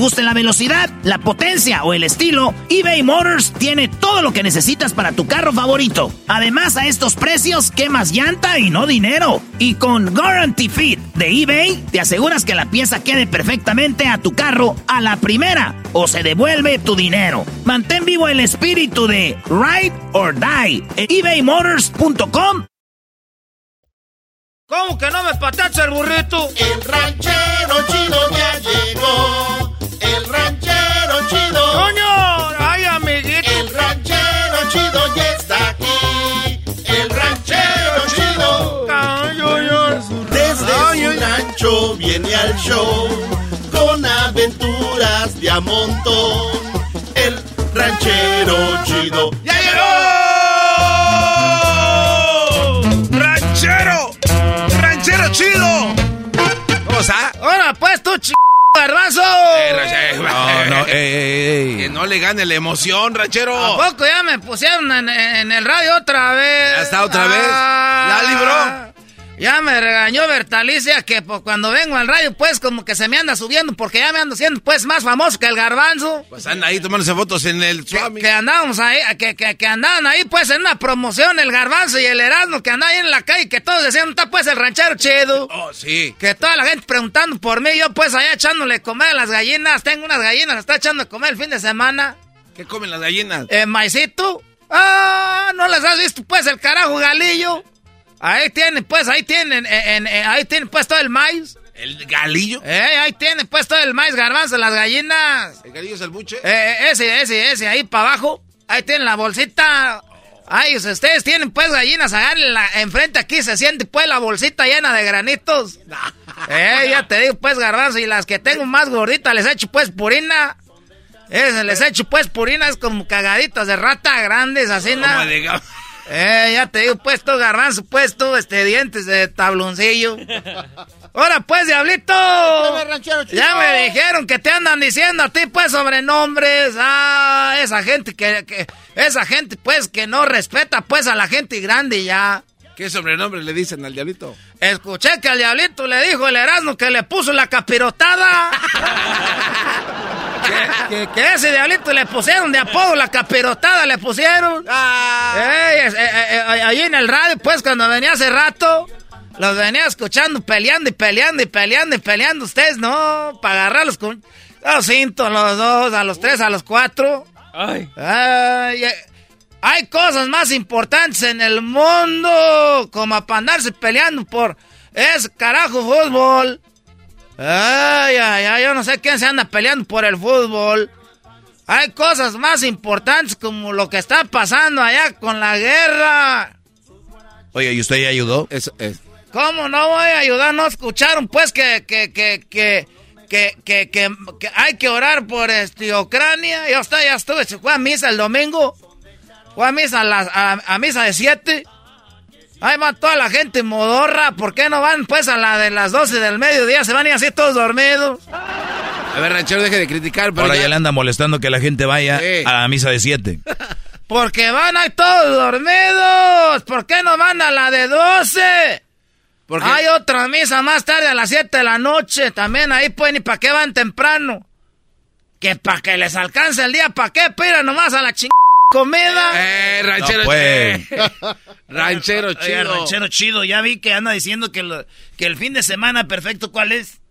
guste la velocidad, la potencia o el estilo, eBay Motors tiene todo lo que necesitas para tu carro favorito. Además, a estos precios, quemas llanta y no dinero. Y con Guarantee Fit de eBay, te aseguras que la pieza quede perfectamente a tu carro a la primera o se devuelve tu dinero. Mantén vivo el espíritu de Ride or Die en ebaymotors.com. ¿Cómo que no me patacha el burrito? El ranchero chido ya llegó. El ranchero chido. ¡Coño! ¡Ay, amiguito! El ranchero chido ya está aquí. El ranchero chido. Desde su rancho viene al show con aventuras de a montón. El ranchero chido ya llegó. ¡Ranchero! ¡Ranchero chido! ¿Cómo está? ¡Ahora pues tú, ch... garbazo! No, no, Que no le gane la emoción, ranchero. ¿A poco ya me pusieron en, en el radio otra vez? ¿Ya está otra vez? ¿La libró? Ya me regañó Bertalicia que pues, cuando vengo al radio, pues como que se me anda subiendo porque ya me ando siendo pues más famoso que el garbanzo. Pues anda ahí tomándose fotos en el Swami. Que andábamos ahí, que, que, que andaban ahí pues en una promoción el garbanzo y el Erasmo que andaban ahí en la calle que todos decían, está pues el ranchero chido. Oh, sí. Que toda la gente preguntando por mí, yo pues allá echándole comer a las gallinas, tengo unas gallinas, está echando a comer el fin de semana. ¿Qué comen las gallinas? Eh, maicito. Ah, no las has visto pues el carajo galillo. Ahí tienen, pues, ahí tienen, en, en, ahí tienen pues todo el maíz. ¿El galillo? Eh, ahí tienen pues todo el maíz, garbanzo, las gallinas. ¿El galillo es el buche? Eh, ese, ese, ese, ahí para abajo. Ahí tienen la bolsita. Ay, ustedes tienen pues gallinas, la enfrente aquí se siente pues la bolsita llena de granitos. eh, ya te digo pues garbanzo, y las que tengo más gorditas les echo pues purina. Ese les echo pues purinas como cagaditas de rata grandes, así nada. Eh, ya te digo, puesto garbanzo, puesto este dientes de tabloncillo. Ahora pues, diablito. Ya me dijeron que te andan diciendo a ti pues sobrenombres. Ah, esa gente que, que esa gente pues que no respeta pues a la gente grande ya. ¿Qué sobrenombre le dicen al diablito? Escuché que al diablito le dijo el Erasmo que le puso la capirotada. que, que- que ese diablito le pusieron de apodo la capirotada, le pusieron. Es- eh, eh, eh, allí en el radio, pues cuando venía hace rato, los venía escuchando peleando y peleando y peleando y peleando. Ustedes no, para agarrarlos con los cintos, los dos, a los tres, a los cuatro. Ay. eh, hay cosas más importantes en el mundo como para andarse peleando por ese carajo fútbol. Ay, ay, ay, yo no sé quién se anda peleando por el fútbol. Hay cosas más importantes como lo que está pasando allá con la guerra. Oye, ¿y usted ya ayudó? Eso es. ¿Cómo no voy a ayudar? ¿No escucharon pues que, que, que, que, que, que, que- que hay que orar por este, Ucrania? Yo hasta ya estuve, fue a misa el domingo. Fue a misa a, las- a, a misa de 7. Ahí va toda la gente modorra. ¿Por qué no van pues a la de las 12 del mediodía? Se van y así todos dormidos. A ver, ranchero, deje de criticar. Pero Ahora ya- ya le anda molestando que la gente vaya Sí. a la misa de siete. Porque van ahí todos dormidos. ¿Por qué no van a la de 12? Porque- Hay otra misa más tarde a las 7 de la noche. También ahí pueden y para qué van temprano. Que para que les alcance el día, ¿para qué? Pira nomás a la chingada comida. Eh, ranchero. No, pues. ranchero Oiga, chido. ranchero chido, ya vi que anda diciendo que, lo- que el fin de semana perfecto, ¿cuál es?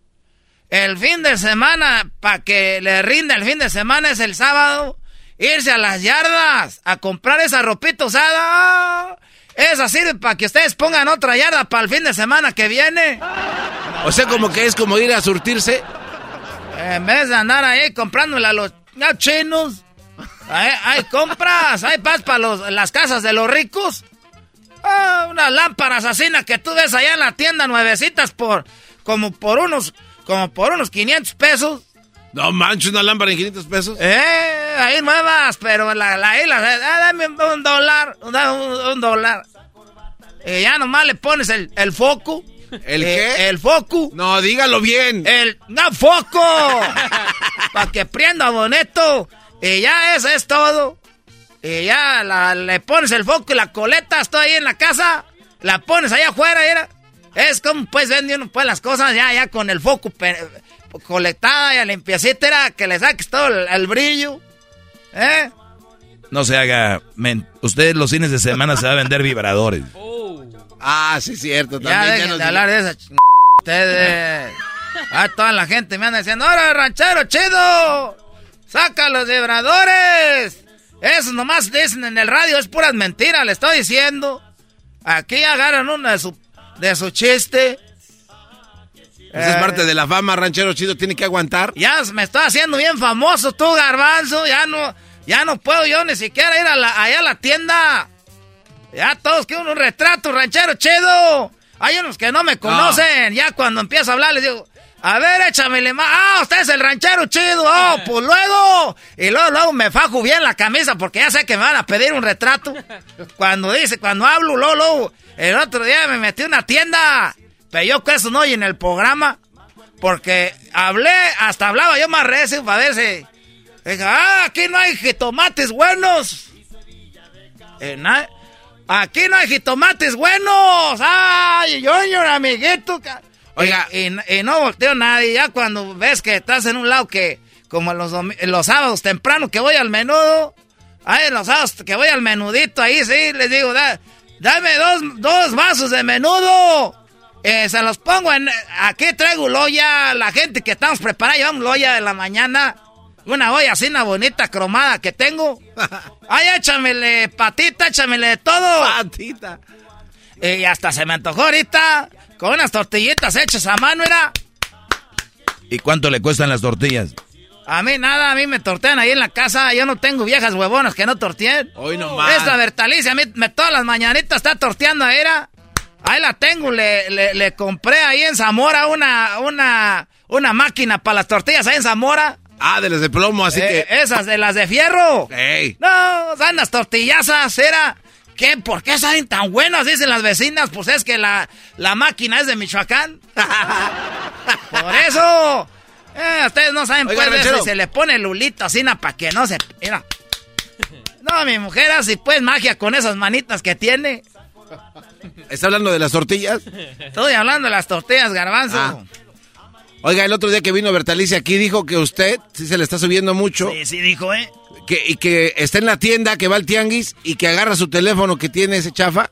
El fin de semana, para que le rinda el fin de semana es el sábado. Irse a las yardas a comprar esa ropita usada. Esa sirve para que ustedes pongan otra yarda para el fin de semana que viene. O sea, como que es como ir a surtirse. En vez de andar ahí comprándole a los chinos. Hay, hay compras, hay paz para los- las casas de los ricos. Ah, unas lámparas que tú ves allá en la tienda nuevecitas por como por unos como por unos 500 pesos. No manches, una lámpara en 500 pesos. Eh, ahí nuevas, pero la, la, la- ah, dame un, dólar, da un, un dólar. Y ya nomás le pones el, el foco. ¿El Eh, qué? El foco. No, dígalo bien. El no foco. Para que prenda bonito. Y ya eso es todo. Y ya la- le pones el foco y la coleta, estoy ahí en la casa. La pones allá afuera, mira. Es como pues vende uno pues las cosas ya, ya con el foco colectada y limpiecita, era que le saques todo el, el brillo. ¿Eh? No se haga... men- Usted los fines de semana se va a vender vibradores. Ah, sí, cierto. Ya También, dejen nos- de hablar de esa ch... Ustedes. Ah, toda la gente me anda diciendo, ¡Ahora, ranchero chido! ¡Saca los vibradores! Eso nomás dicen en el radio, es puras mentiras, le estoy diciendo. Aquí agarran uno de su, de su chiste. Esa es parte de la fama, ranchero chido. Tiene que aguantar. Ya me estoy haciendo bien famoso tú, garbanzo. Ya no, ya no puedo yo ni siquiera ir a la- allá a la tienda. Ya todos quieren un retrato, ranchero chido. Hay unos que no me conocen. Ya cuando empiezo a hablar les digo, a ver, échamele más. Ah, usted es el ranchero chido. Oh, pues luego. Y luego, luego me fajo bien la camisa porque ya sé que me van a pedir un retrato. Cuando dice, cuando hablo, luego, luego. El otro día me metí a una tienda. Pero yo que eso no oye en el programa. Porque hablé, hasta hablaba yo más recio para ver si. Dije, ah, aquí no hay jitomates buenos. Eh, na- aquí no hay jitomates buenos. Ay, yo, yo, amiguito. Oiga. Y, y- y no volteo nadie. Ya cuando ves que estás en un lado que, como los, los sábados temprano que voy al menudo. Ay, los sábados que voy al menudito ahí, sí, les digo, da- dame dos, dos vasos de menudo. Eh, se los pongo en... Aquí traigo loya. La gente que estamos preparando, llevamos loya de la mañana. Una olla así, una bonita cromada que tengo. Ay, échamele patita, échamele de todo. Patita. Y hasta se me antojó ahorita. Con unas tortillitas hechas a mano, era. ¿Y cuánto le cuestan las tortillas? A mí nada, a mí me tortean ahí en la casa. Yo no tengo viejas huevonas que no torteen. Hoy nomás. Esta Bertalicia, a mí me, todas las mañanitas está torteando ahí, era. Ahí la tengo, le, le, le compré ahí en Zamora una, una, una máquina para las tortillas ahí en Zamora. Ah, de las de plomo, así Eh, que. Esas de las de fierro. Ey. No, dan las tortillazas, era. ¿Qué? ¿Por qué saben tan buenas? Dicen las vecinas. Pues es que la, la máquina es de Michoacán. Por eso. Eh, ustedes no saben, Oiga, pues, y se le pone lulito así, para que no se. Mira. No, mi mujer así, pues, magia con esas manitas que tiene. ¿Está hablando de las tortillas? Estoy hablando de las tortillas, garbanzo. Ah. Oiga, el otro día que vino Bertalicia aquí dijo que usted sí se le está subiendo mucho. Sí, sí, dijo, ¿eh? Que, y que está en la tienda, que va al tianguis y que agarra su teléfono que tiene ese chafa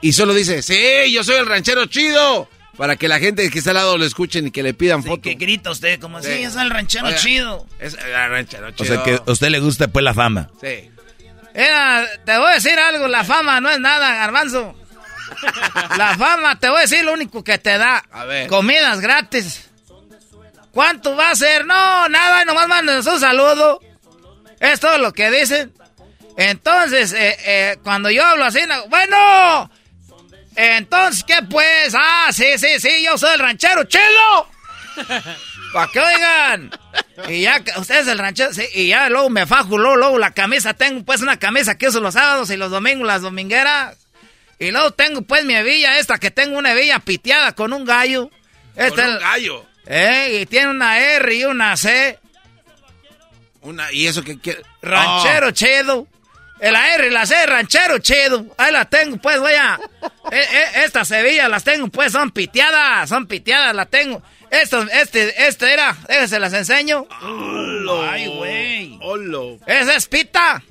y solo dice, sí, yo soy el ranchero chido. Para que la gente que está al lado lo escuchen y que le pidan foto. Que grita usted como así, Sí. es el ranchero Oiga, chido. Es el ranchero O chido. sea que a usted le gusta pues la fama. Sí. Mira, te voy a decir algo, la fama no es nada, garbanzo. La fama, te voy a decir lo único que te da. A ver. Comidas gratis. ¿Cuánto va a ser? No, nada, nomás mándenos un saludo. Es todo lo que dicen. Entonces, eh, eh, cuando yo hablo así, no- bueno, entonces, ¿qué pues? Ah, sí, sí, sí, yo soy el ranchero chido. Para que oigan. Y ya, que- usted es el ranchero, sí, y ya luego me fajo, luego, luego la camisa, tengo pues una camisa que uso los sábados y los domingos, las domingueras. Y luego tengo pues mi hebilla esta, que tengo una hebilla piteada con un gallo. Este Con un es- gallo. Eh, y tiene una R y una C. Una, ¿Y eso que quiere? Ranchero chido. El R y la C, ranchero chido. Ahí la tengo, pues, voy a. Eh, eh, estas hebillas las tengo, pues, son piteadas. Son piteadas, las tengo. Esto, este, este era. Déjense las enseño. Ay, güey. Holo. Esa es pita.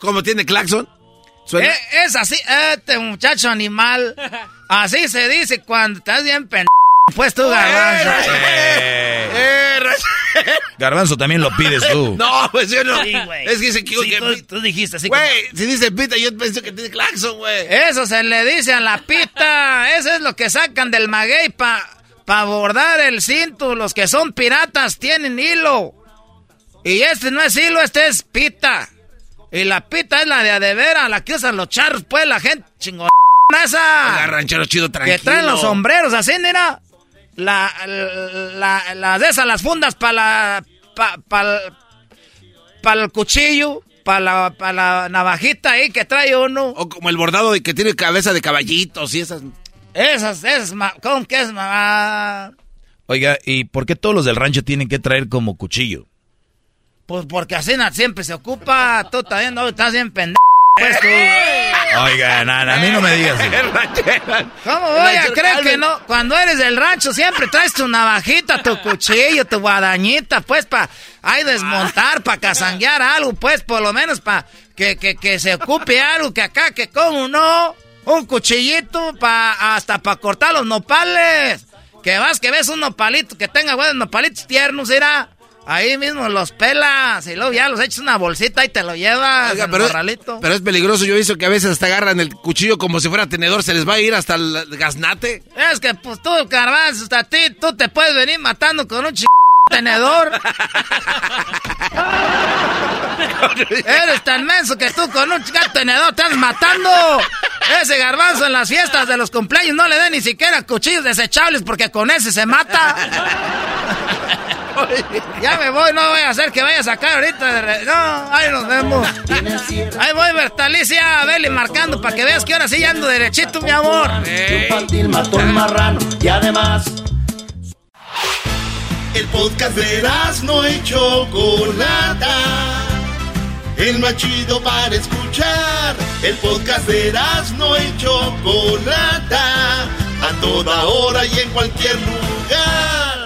¿Cómo tiene claxon? Suena. Eh, es así, este muchacho animal. Así se dice cuando estás bien pen... Pues tú, garbanzo. Eh, ranchero. Garbanzo también lo pides tú. No, pues yo no. Sí, güey. es que se equivoca. Sí, tú, tú dijiste así. Güey, si dice pita, yo pienso que tiene claxon, güey. Eso se le dice a la pita. Eso es lo que sacan del maguey para pa bordar el cinto. Los que son piratas tienen hilo. Y este no es hilo, este es pita. Y la pita es la de adevera, la que usan los charros, pues la gente chingona Oiga, esa. ranchero chido, tranquilo. Que traen los sombreros así, mira. La, la, la de esas, las fundas para la. para pa, el cuchillo, para la, pa la navajita ahí que trae uno. O como el bordado de que tiene cabeza de caballitos y esas. Esas, esas, ma- ¿cómo que es, mamá? Oiga, ¿y por qué todos los del rancho tienen que traer como cuchillo? Pues porque así siempre se ocupa. Tú también no estás bien pendejo. Pues tú. Oiga, nada, a mí no me digas. ¿Cómo voy a creer que no? Cuando eres del rancho siempre traes tu navajita, tu cuchillo, tu guadañita, pues para ahí desmontar, para cazanguear algo, pues por lo menos para que, que, que se ocupe algo, que acá, que como no, un cuchillito pa, hasta para cortar los nopales. Que vas, que ves un nopalito, que tenga buenos nopalitos tiernos, irá. Ahí mismo los pelas y luego ya los echas una bolsita y te lo llevas Oiga, pero, morralito. pero es peligroso. Yo he visto que a veces hasta agarran el cuchillo como si fuera tenedor. Se les va a ir hasta el gaznate. Es que pues tú, garbanzo, hasta ti, tú te puedes venir matando con un ch... tenedor. Eres tan menso que tú con un ch... tenedor te estás matando. Ese garbanzo en las fiestas de los cumpleaños no le den ni siquiera cuchillos desechables porque con ese se mata. ya me voy, no voy a hacer que vaya a sacar ahorita. de re- No, ahí nos vemos. Ahí voy, Bertalicia, Beli marcando para que veas que ahora sí ya ando derechito, mi amor. Infantil mató el marrano y además El podcast de no y Chocolata. El más chido para escuchar. El podcast de no y Chocolata. A toda hora y en cualquier lugar.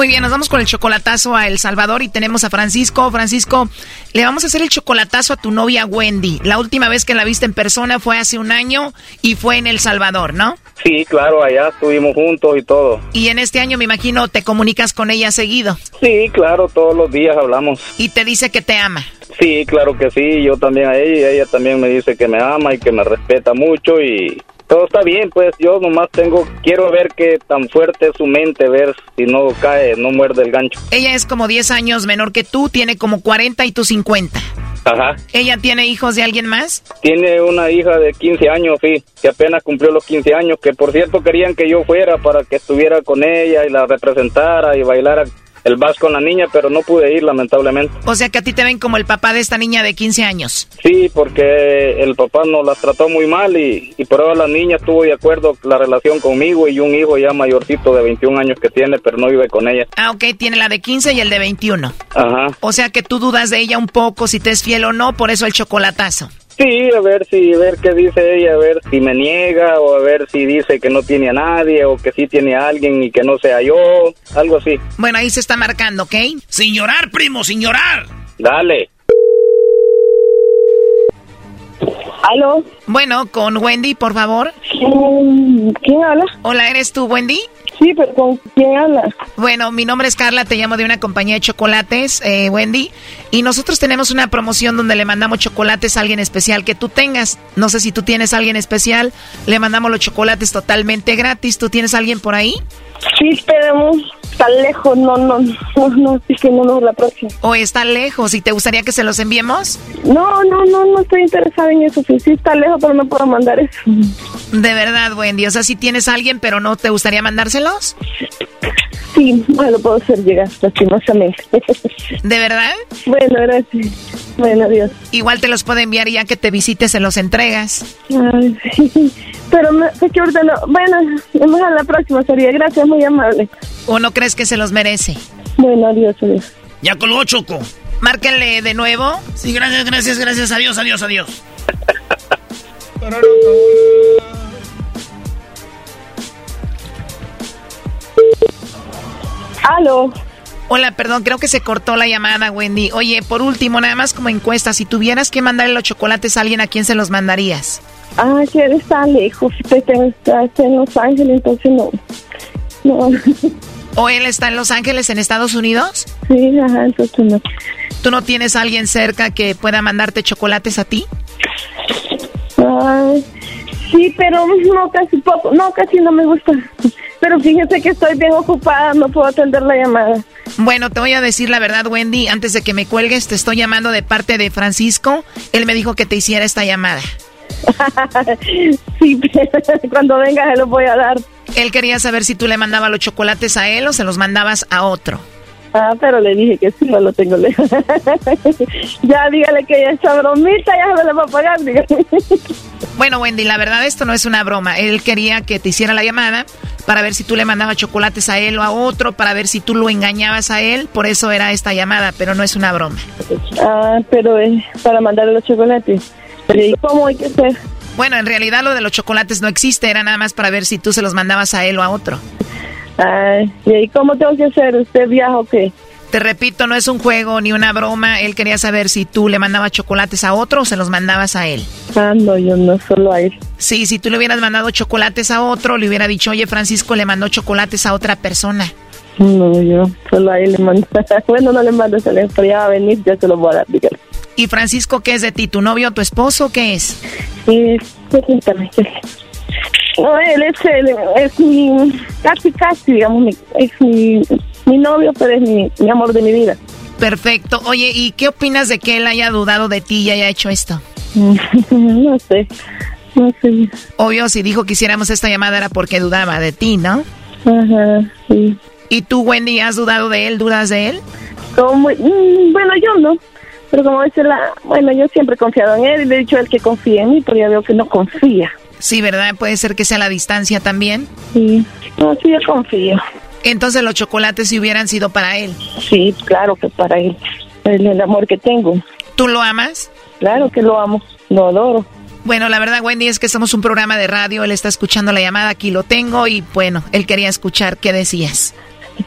Muy bien, nos vamos con el chocolatazo a El Salvador y tenemos a Francisco. Francisco, le vamos a hacer el chocolatazo a tu novia Wendy. La última vez que la viste en persona fue hace un año y fue en El Salvador, ¿no? Sí, claro, allá estuvimos juntos y todo. Y en este año me imagino te comunicas con ella seguido. Sí, claro, todos los días hablamos. Y te dice que te ama. Sí, claro que sí, yo también a ella y ella también me dice que me ama y que me respeta mucho y todo está bien, pues yo nomás tengo, quiero ver qué tan fuerte es su mente, ver si no cae, no muerde el gancho. Ella es como 10 años menor que tú, tiene como 40 y tú 50. Ajá. ¿Ella tiene hijos de alguien más? Tiene una hija de 15 años, sí, que apenas cumplió los 15 años, que por cierto querían que yo fuera para que estuviera con ella y la representara y bailara el vas con la niña, pero no pude ir lamentablemente. O sea que a ti te ven como el papá de esta niña de 15 años. Sí, porque el papá nos las trató muy mal y, y por ahora la niña estuvo de acuerdo la relación conmigo y un hijo ya mayorcito de 21 años que tiene, pero no vive con ella. Ah, ok, tiene la de 15 y el de 21. Ajá. O sea que tú dudas de ella un poco si te es fiel o no, por eso el chocolatazo. Sí, a ver si, a ver qué dice ella, a ver si me niega o a ver si dice que no tiene a nadie o que sí tiene a alguien y que no sea yo, algo así. Bueno, ahí se está marcando, ¿ok? Sin llorar, primo, sin llorar. Dale. ¿Aló? Bueno, con Wendy, por favor. ¿Quién habla? Hola, ¿eres tú, Wendy? Sí, pero ¿con quién habla? Bueno, mi nombre es Carla, te llamo de una compañía de chocolates, eh, Wendy, y nosotros tenemos una promoción donde le mandamos chocolates a alguien especial que tú tengas. No sé si tú tienes a alguien especial, le mandamos los chocolates totalmente gratis. ¿Tú tienes a alguien por ahí? Sí, esperemos. Está lejos, no, no, no, no, sí que no, no, la próxima. ¿O está lejos y te gustaría que se los enviemos? No, no, no, no estoy interesada en eso. Sí, sí está lejos, pero no puedo mandar eso. De verdad, Wendy, o sea, si tienes a alguien, pero no te gustaría mandárselos? Sí, no lo puedo hacer llegar, lastimosamente. ¿De verdad? Bueno, gracias. Bueno, adiós. Igual te los puedo enviar y ya que te visites, se los entregas. Ay, sí. Pero me, es que ahorita no. Bueno, vamos a la próxima, sería. Gracias, muy amable. ¿O no crees que se los merece? Bueno, adiós, adiós. Ya colgó Choco. Márquenle de nuevo. Sí, gracias, gracias, gracias. Adiós, adiós, adiós. Aló. Hola, perdón, creo que se cortó la llamada, Wendy. Oye, por último, nada más como encuesta, si tuvieras que mandarle los chocolates a alguien, ¿a quién se los mandarías? Ah, que él está lejos. Está en Los Ángeles, entonces no. No. ¿O él está en Los Ángeles, en Estados Unidos? Sí, ajá, entonces no. ¿Tú no tienes a alguien cerca que pueda mandarte chocolates a ti? Ay, sí, pero no, casi poco. No, casi no me gusta. Pero fíjese que estoy bien ocupada, no puedo atender la llamada. Bueno, te voy a decir la verdad, Wendy. Antes de que me cuelgues, te estoy llamando de parte de Francisco. Él me dijo que te hiciera esta llamada. sí, cuando venga se los voy a dar. Él quería saber si tú le mandabas los chocolates a él o se los mandabas a otro. Ah, pero le dije que sí, no lo tengo lejos. ya dígale que esa bromita ya me la va a pagar, dígale. Bueno, Wendy, la verdad esto no es una broma. Él quería que te hiciera la llamada para ver si tú le mandabas chocolates a él o a otro, para ver si tú lo engañabas a él. Por eso era esta llamada, pero no es una broma. Ah, pero es para mandarle los chocolates. ¿y cómo hay que hacer? Bueno, en realidad lo de los chocolates no existe, era nada más para ver si tú se los mandabas a él o a otro. Ay, ¿y ahí cómo tengo que hacer? ¿Usted viaja o qué? Te repito, no es un juego ni una broma. Él quería saber si tú le mandabas chocolates a otro o se los mandabas a él. Ah, no, yo no, solo a él. Sí, si tú le hubieras mandado chocolates a otro, le hubiera dicho, oye, Francisco le mandó chocolates a otra persona. No, yo solo a él le mando. bueno, no le mando, se le va a venir, ya se lo voy a dar, dígale. ¿Y Francisco qué es de ti? ¿Tu novio tu esposo? ¿Qué es? Sí. No, él es, él es mi, casi, casi, digamos, mi- es mi, mi novio, pero es mi, mi amor de mi vida. Perfecto. Oye, ¿y qué opinas de que él haya dudado de ti y haya hecho esto? no sé, no sé. Obvio, si dijo que hiciéramos esta llamada era porque dudaba de ti, ¿no? Ajá, sí. ¿Y tú, Wendy, has dudado de él? ¿Dudas de él? Como, mm, bueno, yo no. Pero como dice la, bueno, yo siempre he confiado en él y le he dicho a él que confíe en mí, pero ya veo que no confía. Sí, ¿verdad? Puede ser que sea la distancia también. Sí, no, sí, yo confío. Entonces los chocolates si hubieran sido para él. Sí, claro que para él. Es el amor que tengo. ¿Tú lo amas? Claro que lo amo, lo adoro. Bueno, la verdad, Wendy, es que somos un programa de radio. Él está escuchando la llamada, aquí lo tengo y bueno, él quería escuchar qué decías.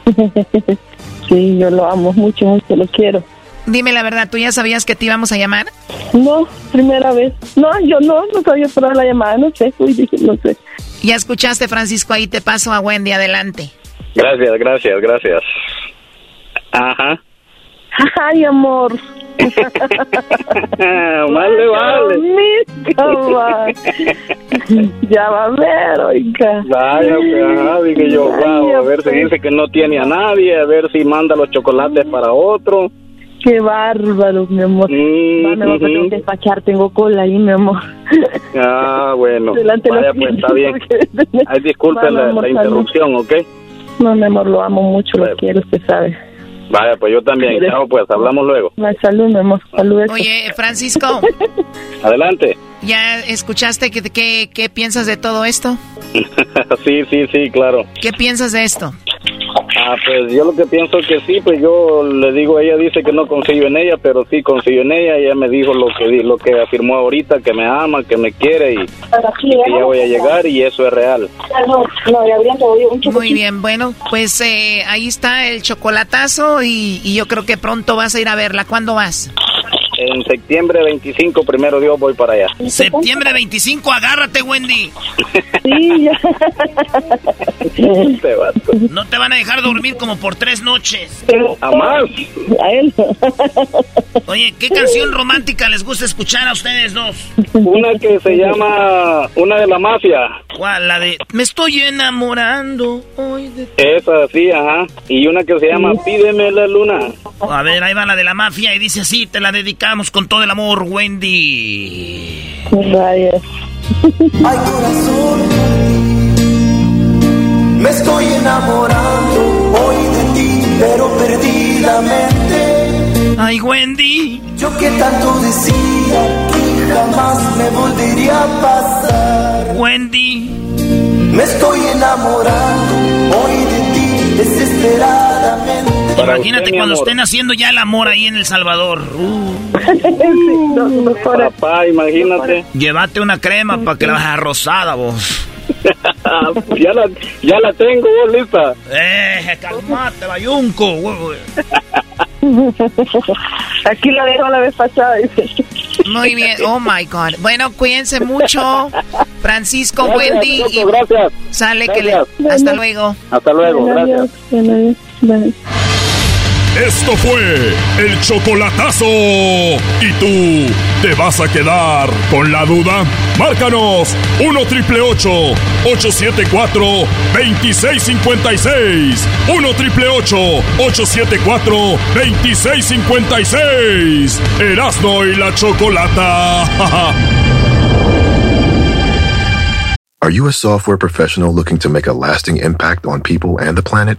sí, yo lo amo mucho, mucho, lo quiero. Dime la verdad, ¿tú ya sabías que te íbamos a llamar? No, primera vez. No, yo no, no sabía esperar la llamada, no sé, uy, dije, no sé. Ya escuchaste, Francisco, ahí te paso a Wendy, adelante. Gracias, gracias, gracias. Ajá. Ay, amor. Más le vale. Bonito, va. ya va a ver, oiga. Vaya, pues, ajá, dije yo, Ay, wow, a ver si dice que no tiene a nadie, a ver si manda los chocolates para otro. Qué bárbaro, mi amor. Mm, Va, me voy a tener que despachar, tengo cola ahí, mi amor. Ah, bueno, Delante de vaya, los pues está bien. Ay, disculpe Va, mi la, amor, la salud. interrupción, ¿ok? No, mi amor, lo amo mucho, lo quiero, usted sabe. Vaya, pues yo también. Chao, pues, hablamos luego. Ay, salud, mi amor, salud. Oye, Francisco, Adelante. ¿ya escuchaste qué qué- qué piensas de todo esto? sí, sí, sí, claro. ¿Qué piensas de esto? Ah, pues yo lo que pienso que sí, pues yo le digo, ella dice que no confío en ella, pero sí confío en ella. Ella me dijo lo que lo que afirmó ahorita, que me ama, que me quiere y, y que ya voy a llegar y eso es real. Un Muy bien, bueno, pues eh, ahí está el chocolatazo y, y yo creo que pronto vas a ir a verla. ¿Cuándo vas? En septiembre 25, primero Dios, voy para allá. Septiembre 25, agárrate, Wendy. Sí, ya. Este. No te van a dejar dormir como por tres noches. A más. A él. Oye, ¿qué canción romántica les gusta escuchar a ustedes dos? Una que se llama, una de la mafia. ¿Cuál? La de Me estoy enamorando hoy de... Esa sí, ajá. Y una que se llama Pídeme la luna. A ver, ahí va la de la mafia y dice así, te la dedicamos con todo el amor, Wendy. Ay, corazón, me estoy enamorando hoy de ti, pero perdidamente. Ay, Wendy. Yo que tanto decía que jamás me volvería a pasar. Wendy. Me estoy enamorando hoy de ti, desesperadamente. Imagínate cuando estén haciendo ya el amor ahí en El Salvador. Uh, Papá, imagínate. llévate una crema para que la bajes rosada, vos. ya, la, ya la tengo, vos lista. Eh, calmate, bayunco. Aquí la dejo la vez pasada. Muy bien, oh my God. Bueno, cuídense mucho, Francisco, Gracias, Wendy. Choco, y gracias. Sale que le... Gracias. Hasta luego. Hasta luego, gracias. Esto fue el chocolatazo. ¿Y tú te vas a quedar con la duda? Márcanos 1 triple 874 2656. 1 triple 874 2656. Erasno y la chocolata. Are you a software professional looking to make a lasting impact on people and the planet?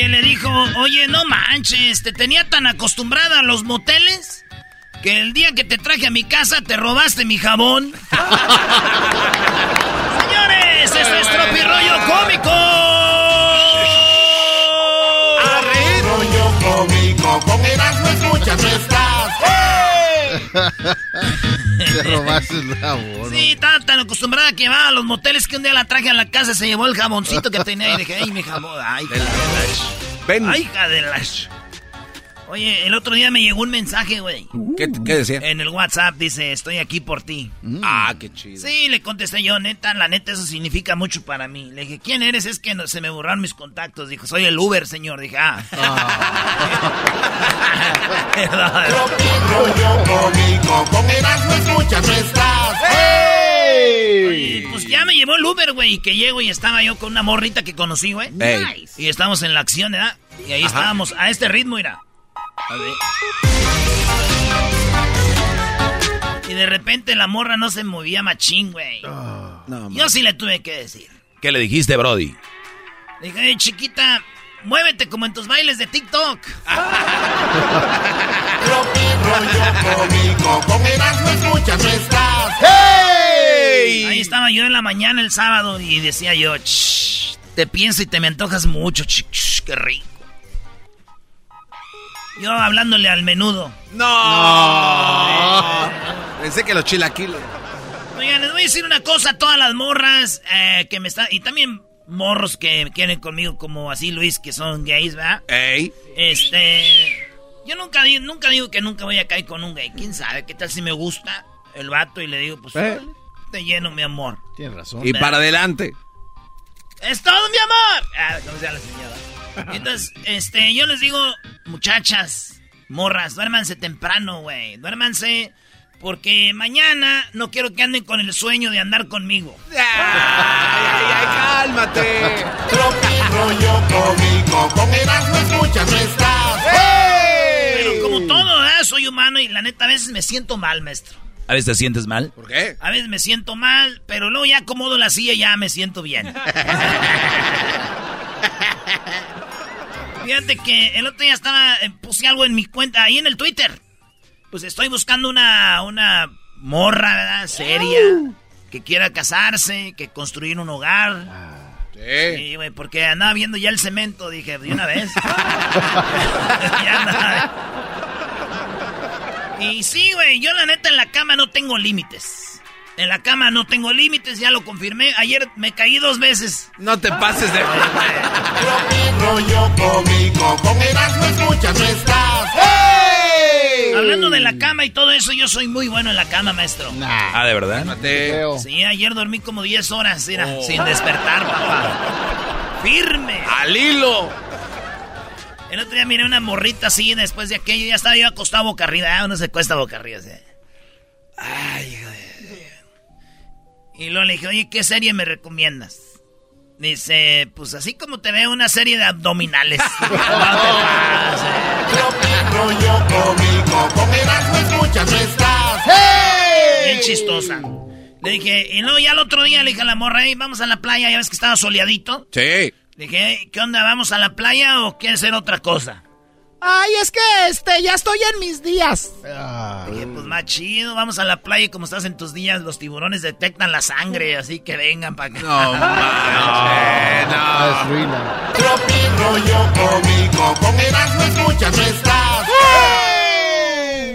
O- oye, no manches, te tenía tan acostumbrada a los moteles que el día que te traje a mi casa te robaste mi jabón. Señores, este es Tropirollo Cómico. Rollo cómico, con Erasmo escuchas no estás. Te robaste el jabón. Sí, estaba tan acostumbrada que va a los moteles que un día la traje a la casa, se llevó el jaboncito que tenía y dije, ay, mi jabón, ay, hija de la... Ven. Ay, hija de la... Oye, el otro día me llegó un mensaje, güey. ¿Qué, qué decía? En el WhatsApp dice, estoy aquí por ti. Ah, qué chido. Sí, le contesté yo, neta, la neta, eso significa mucho para mí. Le dije, ¿quién eres? Es que no, se me borraron mis contactos. Dijo, soy el Uber, señor. Dije, ah. Estás. Y pues ya me llevó el Uber, güey, y que llego y estaba yo con una morrita que conocí, güey. Ey. Y estamos en la acción, ¿verdad? Y ahí Ajá. estábamos, a este ritmo, mira. A ver. Y de repente la morra no se movía machín, güey. yo sí le tuve que decir. ¿Qué le dijiste, Brody? Le dije, "Ey, chiquita, muévete como en tus bailes de TikTok. No estás. Ahí estaba yo en la mañana el sábado y decía yo, "Shh, te pienso y te me antojas mucho, ch, ch, qué rico. Yo hablándole al menudo. No. Pensé que los chilaquiles. Oigan, les voy a decir una cosa a todas las morras eh, que me están... Y también morros que quieren conmigo como así Luis, que son gays, ¿verdad? Ey. Este... Yo nunca, di- nunca digo que nunca voy a caer con un gay. ¿Quién sabe? ¿Qué tal si me gusta el vato y le digo, pues, Eh. te lleno, mi amor? Tienes razón. Y para adelante. ¡Es todo, mi amor! Ah, como sea la señora. Entonces, este, yo les digo, muchachas, morras, duérmanse temprano, güey. Duérmanse porque mañana no quiero que anden con el sueño de andar conmigo. Ay, ay, ay, cálmate. Rollo cómico, con Erasmo escuchas no estás. Pero como todo, ¿verdad? Soy humano y la neta a veces me siento mal, maestro. ¿A veces te sientes mal? ¿Por qué? A veces me siento mal, pero luego ya acomodo la silla y ya me siento bien. Fíjate que el otro día estaba, eh, puse algo en mi cuenta, ahí en el Twitter. Pues estoy buscando una, una morra, ¿verdad? Seria, que quiera casarse, que construir un hogar. Sí, güey, porque andaba viendo ya el cemento, dije, de una vez. Ya andaba. Y sí, güey, yo la neta en la cama no tengo límites. En la cama no tengo límites, ya lo confirmé. Ayer me caí dos veces. No te pases de... Rollo cómico, con Erasmo escuchas no estás. Hablando de la cama y todo eso, yo soy muy bueno en la cama, maestro. Ah, ¿de verdad? Sí, ayer dormí como 10 horas, mira, sin despertar, papá. Firme. Al hilo. El otro día miré una morrita así, después de aquello, ya estaba yo acostado boca arriba. Ah, uno se cuesta boca arriba, así. Ay, hijo de... Y luego le dije, oye, ¿qué serie me recomiendas? Dice, pues así como te veo una serie de abdominales. No te pases. Rollo cómico, con escuchas estás. Bien chistosa. Le dije, y luego ya el otro día le dije a la morra, "Ey, vamos a la playa, ya ves que estaba soleadito. Sí. Le dije, "Ey, ¿qué onda? ¿Vamos a la playa o quieres hacer otra cosa? Ay, es que este, ya estoy en mis días. Dije, pues más chido, vamos a la playa y como estás en tus días, los tiburones detectan la sangre, así que vengan para acá. No, manches, no. Rollo cómico, con Erasmo escuchas no estás.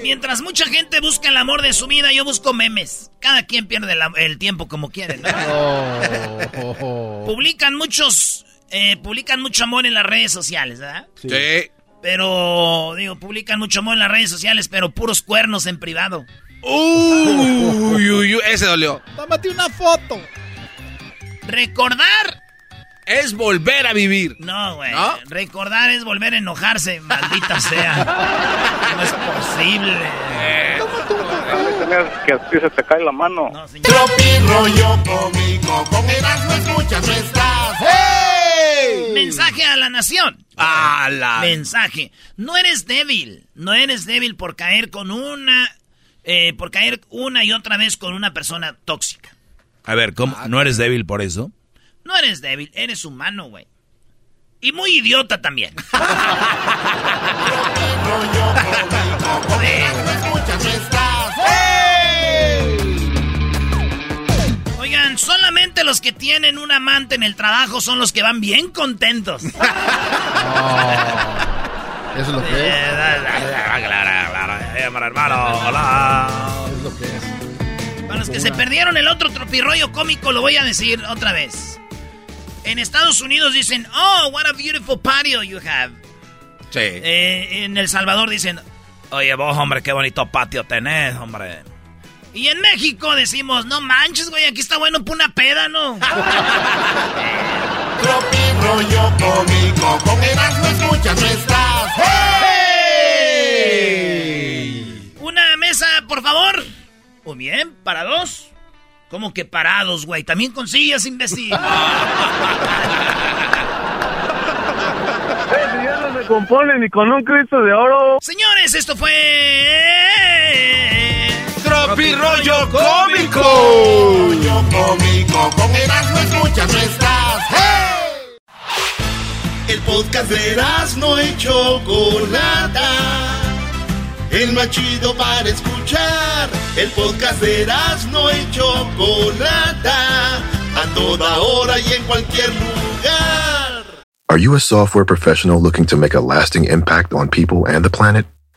Mientras mucha gente busca el amor de su vida, yo busco memes. Cada quien pierde la- el tiempo como quiere. ¿no? Publican muchos, eh, publican mucho amor en las redes sociales, ¿verdad? Sí. Pero, digo, publican mucho amor en las redes sociales, pero puros cuernos en privado. Uy, uy, uy, ese dolió. Tómate una foto. Recordar. Es volver a vivir. No, güey. ¿No? Recordar es volver a enojarse, maldita sea. No es posible. que a ti se te cae la mano. Rollo cómico, con Erasmo escuchas no estás. Mensaje a la nación. A la- Mensaje. No eres débil. No eres débil por caer con una. eh, por caer una y otra vez con una persona tóxica. A ver, ¿cómo? ¿No eres débil por eso? No eres débil, eres humano, güey. Y muy idiota también. los que tienen un amante en el trabajo son los que van bien contentos. Eso es lo que es. hermano, hola. Es lo que es. Para los que se perdieron el otro tropirroyo cómico, lo voy a decir otra vez. En Estados Unidos dicen, oh, what a beautiful patio you have. Sí. Eh, en El Salvador dicen, oye vos, hombre, qué bonito patio tenés, hombre. Y en México decimos, no manches, güey, aquí está bueno para una peda, ¿no? Tropirroyo cómico, con Erasmo escuchas no estás. ¡Hey! Una mesa, por favor. Muy bien, para dos. ¿Cómo que parados, güey? También con sillas, imbécil. ya no se compone ni con un Cristo de oro. Señores, esto fue. Tropirroyo cómico. Rollo cómico, con Erasmo escuchas no estás. ¡Hey! El podcast de Erasmo y Chocolata. El más chido para escuchar. El podcast de Erasmo y Chocolata. A toda hora y en cualquier lugar. Are you a software professional looking to make a lasting impact on people and the planet?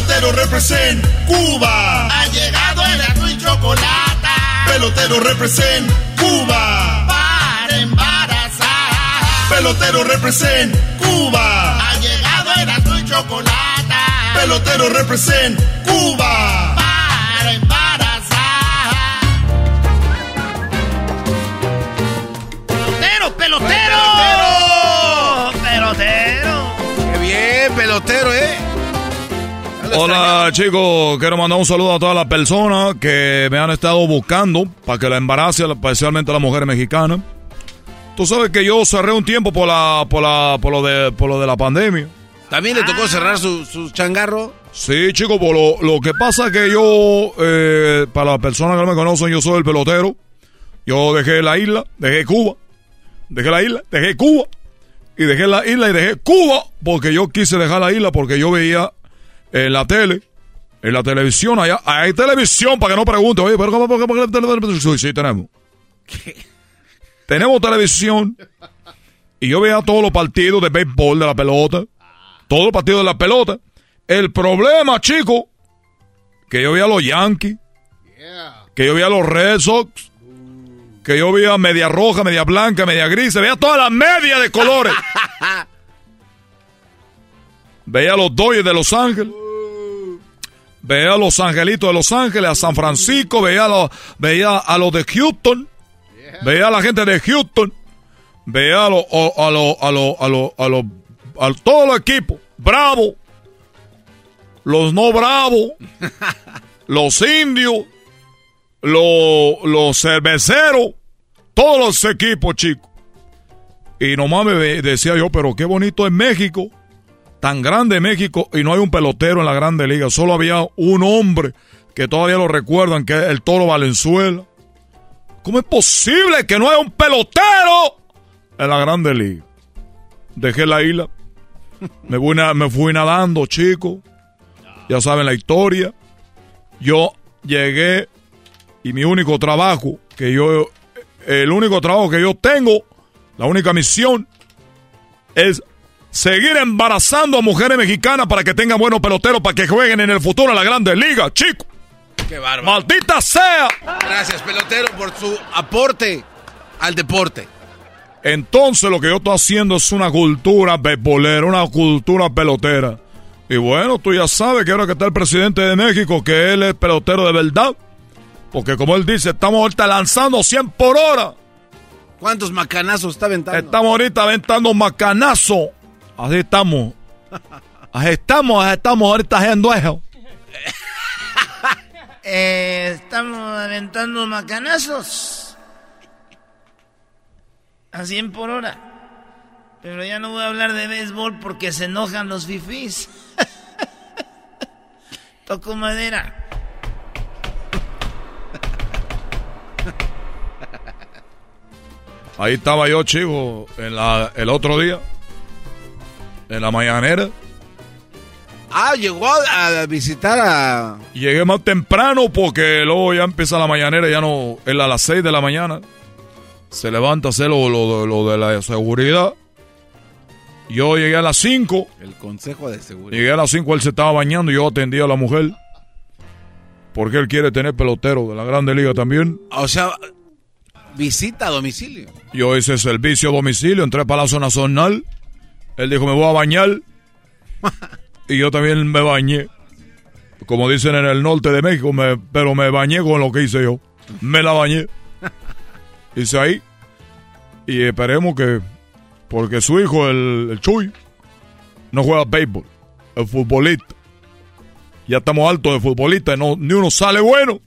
Pelotero represent Cuba. Ha llegado el azul y chocolate. Pelotero represent Cuba. Para embarazar. Pelotero represent Cuba. Ha llegado el azul y chocolate. Pelotero represent Cuba. Para embarazar. ¡Pelotero, pelotero! ¡Pelotero! ¡Qué bien, pelotero, eh! Hola chicos, quiero mandar un saludo a todas las personas que me han estado buscando para que la embarace, especialmente a las mujeres mexicanas. Tú sabes que yo cerré un tiempo por la, por la, por lo de, por lo de la pandemia. ¿También le tocó cerrar su, su changarro? Sí, chicos, por lo, lo que pasa es que yo, eh, para las personas que no me conocen, yo soy el pelotero. Yo dejé la isla, dejé Cuba, dejé la isla, dejé Cuba, y dejé la isla y dejé Cuba, porque yo quise dejar la isla porque yo veía en la tele, en la televisión, allá, hay televisión para que no pregunte, oye, pero ¿cómo, por qué, qué televisión? Sí, sí, tenemos. Tenemos televisión. Y yo veía todos los partidos de béisbol, de la pelota. Todos los partidos de la pelota. El problema, chico, que yo veía a los Yankees. Que yo veía a los Red Sox. Que yo veía media roja, media blanca, media gris. Veía todas las medias de colores. veía a los Dodgers de Los Ángeles. Veía a los Angelitos de Los Ángeles, a San Francisco, veía a los, veía a los de Houston, veía a la gente de Houston, veía a los, a los, a los, a los, a los, a todos los equipos, Bravo, los no Bravo, los indios, los, los cerveceros, todos los equipos, chicos. Y nomás me decía yo, pero qué bonito es México tan grande México y no hay un pelotero en la Grande Liga. Solo había un hombre que todavía lo recuerdan, que es el Toro Valenzuela. ¿Cómo es posible que no haya un pelotero en la Grande Liga? Dejé la isla. Me fui, me fui nadando, chico. Ya saben la historia. Yo llegué y mi único trabajo que yo, el único trabajo que yo tengo, la única misión es seguir embarazando a mujeres mexicanas para que tengan buenos peloteros para que jueguen en el futuro en la Grande Liga, chico. ¡Qué bárbaro! ¡Maldita sea! Gracias, pelotero, por su aporte al deporte. Entonces lo que yo estoy haciendo es una cultura beisbolera, una cultura pelotera. Y bueno, tú ya sabes que ahora que está el presidente de México, que él es pelotero de verdad. Porque como él dice, estamos ahorita lanzando 100 por hora. ¿Cuántos macanazos está aventando? Estamos ahorita aventando macanazo. Así estamos. Estamos, estamos ahorita haciendo eso. Eh, estamos aventando macanazos. A 100 por hora. Pero ya no voy a hablar de béisbol porque se enojan los fifís. Toco madera. Ahí estaba yo, chico, en la, el otro día. En la mañanera. Ah, llegó a, visitar a... Llegué más temprano porque luego ya empieza la mañanera, ya no... Es a las 6 de la mañana. Se levanta a hacer lo, lo de la seguridad. Yo llegué a las 5. El consejo de seguridad. Llegué a las 5, él se estaba bañando y yo atendía a la mujer. Porque él quiere tener pelotero de la Grande Liga también. O sea, visita a domicilio. Yo hice servicio a domicilio, entré para la zona zonal. Él dijo, me voy a bañar. y yo también me bañé. Como dicen en el norte de México, me, pero me bañé con lo que hice yo. Me la bañé. Hice ahí. Y esperemos que porque su hijo, el, el Chuy, no juega béisbol, el futbolista. Ya estamos altos de futbolistas, no, ni uno sale bueno.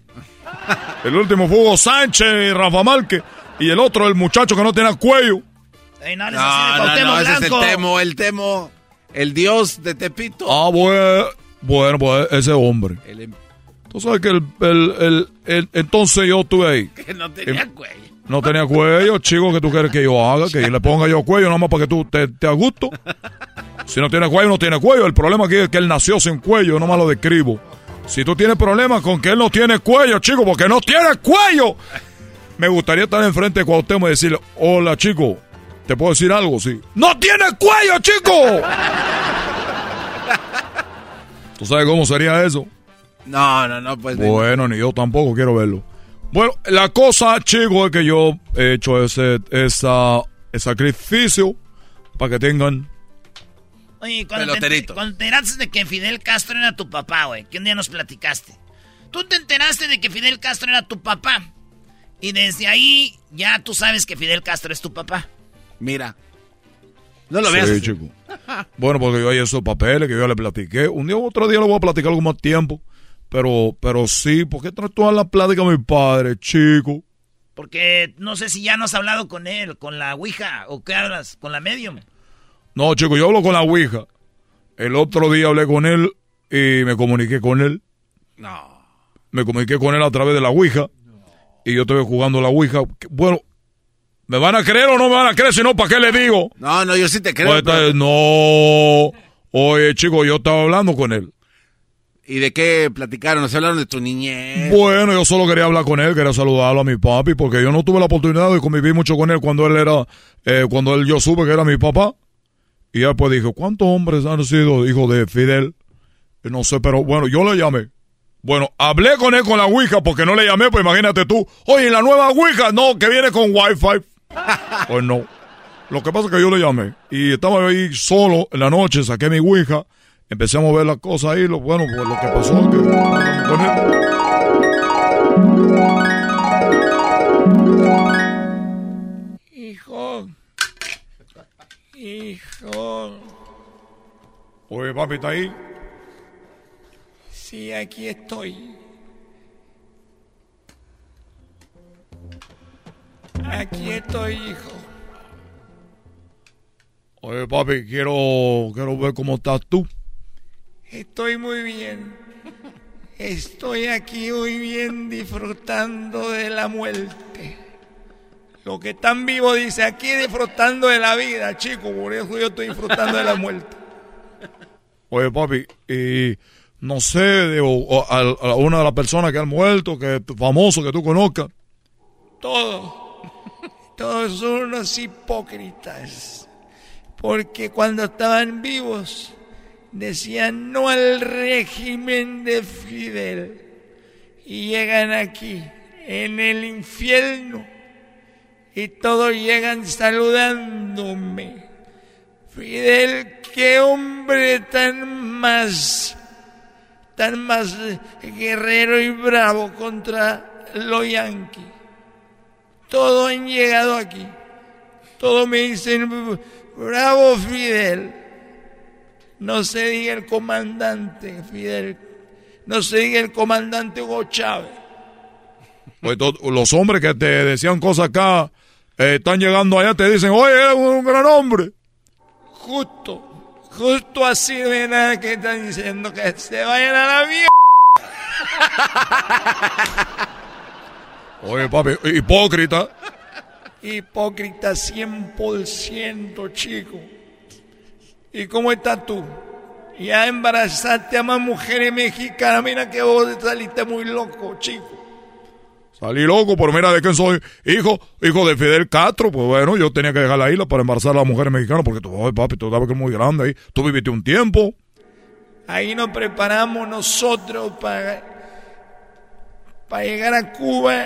El último fue Hugo Sánchez y Rafa Márquez. Y el otro, el muchacho que no tiene cuello. No, no, ese es el Temo, el Temo, el dios de Tepito. Ah, bueno, bueno pues ese hombre. Em- Tú sabes que el, el, el, entonces yo estuve ahí. Que no tenía cuello. No tenía cuello, chico, que tú quieres que yo haga, que le ponga yo cuello nada más para que tú te, te gusto. Si no tiene cuello, no tiene cuello. El problema aquí es que él nació sin cuello, no más lo describo. Si tú tienes problemas con que él no tiene cuello, chico, porque no tiene cuello. Me gustaría estar enfrente de Cuauhtémoc y decirle, hola, chico, ¿te puedo decir algo? Sí. ¡No tiene cuello, chico! ¿Tú sabes cómo sería eso? No, no, no, pues... Bueno, ni yo tampoco quiero verlo. Bueno, la cosa, chico, es que yo he hecho ese, esa, sacrificio para que tengan. Oye, cuando te, cuando te enteraste de que Fidel Castro era tu papá, güey, que un día nos platicaste. Tú te enteraste de que Fidel Castro era tu papá. Y desde ahí ya tú sabes que Fidel Castro es tu papá. Mira. No lo veas. Sí, chico. bueno, porque yo hay esos papeles que yo le platiqué. Un día u otro día lo voy a platicar algo más tiempo. Pero, pero sí, ¿por qué traes toda la plática a mi padre, chico? Porque no sé si ya no has hablado con él, con la Ouija, o qué hablas, con la medium. No, chico, yo hablo con la Ouija. El otro día hablé con él y me comuniqué con él. No. Me comuniqué con él a través de la Ouija. Y yo estoy jugando la Ouija. Bueno, ¿me van a creer o no me van a creer? Si no, ¿para qué le digo? No, no, yo sí te creo. No. Oye, chico, yo estaba hablando con él. ¿Y de qué platicaron? ¿Se hablaron de tu niñez? Bueno, yo solo quería hablar con él, quería saludarlo a mi papi, porque yo no tuve la oportunidad de convivir mucho con él cuando él era, eh, cuando él yo supe que era mi papá. Y él pues dijo, ¿cuántos hombres han sido hijos de Fidel? no sé, pero bueno, yo le llamé. Bueno, hablé con él con la Ouija, porque no le llamé, pues imagínate tú. Oye, la nueva Ouija, no, que viene con Wi-Fi. Pues no. Lo que pasa es que yo le llamé. Y estaba ahí solo en la noche, saqué mi Ouija empecé a mover las cosas ahí, lo bueno, pues lo que pasó que Hijo. Hijo. Oye, papi, ¿está ahí? Sí, aquí estoy. Aquí estoy, hijo. Oye, papi, quiero, quiero ver cómo estás tú. Estoy muy bien. Estoy aquí muy bien disfrutando de la muerte. Lo que están vivo dice aquí disfrutando de la vida, chico. Por eso yo estoy disfrutando de la muerte. Oye, papi, y no sé, de, a, una de las personas que han muerto, que es famoso, que tú conozcas. Todos. Todos son unos hipócritas. Porque cuando estaban vivos decían no al régimen de Fidel y llegan aquí en el infierno y todos llegan saludándome. Fidel, qué hombre tan más, tan más guerrero y bravo contra los yanquis. Todos han llegado aquí. Todos me dicen, bravo Fidel No se diga el comandante Fidel. No se diga el comandante Hugo Chávez. Pues los hombres que te decían cosas acá eh, están llegando allá, te dicen, oye, eres un, un gran hombre. Justo, justo así de nada que están diciendo que se vayan a la mierda. Oye, papi, hipócrita. Hipócrita 100%, chico. ¿Y cómo estás tú? Ya embarazaste a más mujeres mexicanas. Mira que vos saliste muy loco, chico. Salí loco, pero mira de quién soy hijo, hijo de Fidel Castro. Pues bueno, yo tenía que dejar la isla para embarazar a las mujeres mexicanas porque tú, oye, papi, tú sabes que es muy grande ahí. Tú viviste un tiempo. Ahí nos preparamos nosotros para, para llegar a Cuba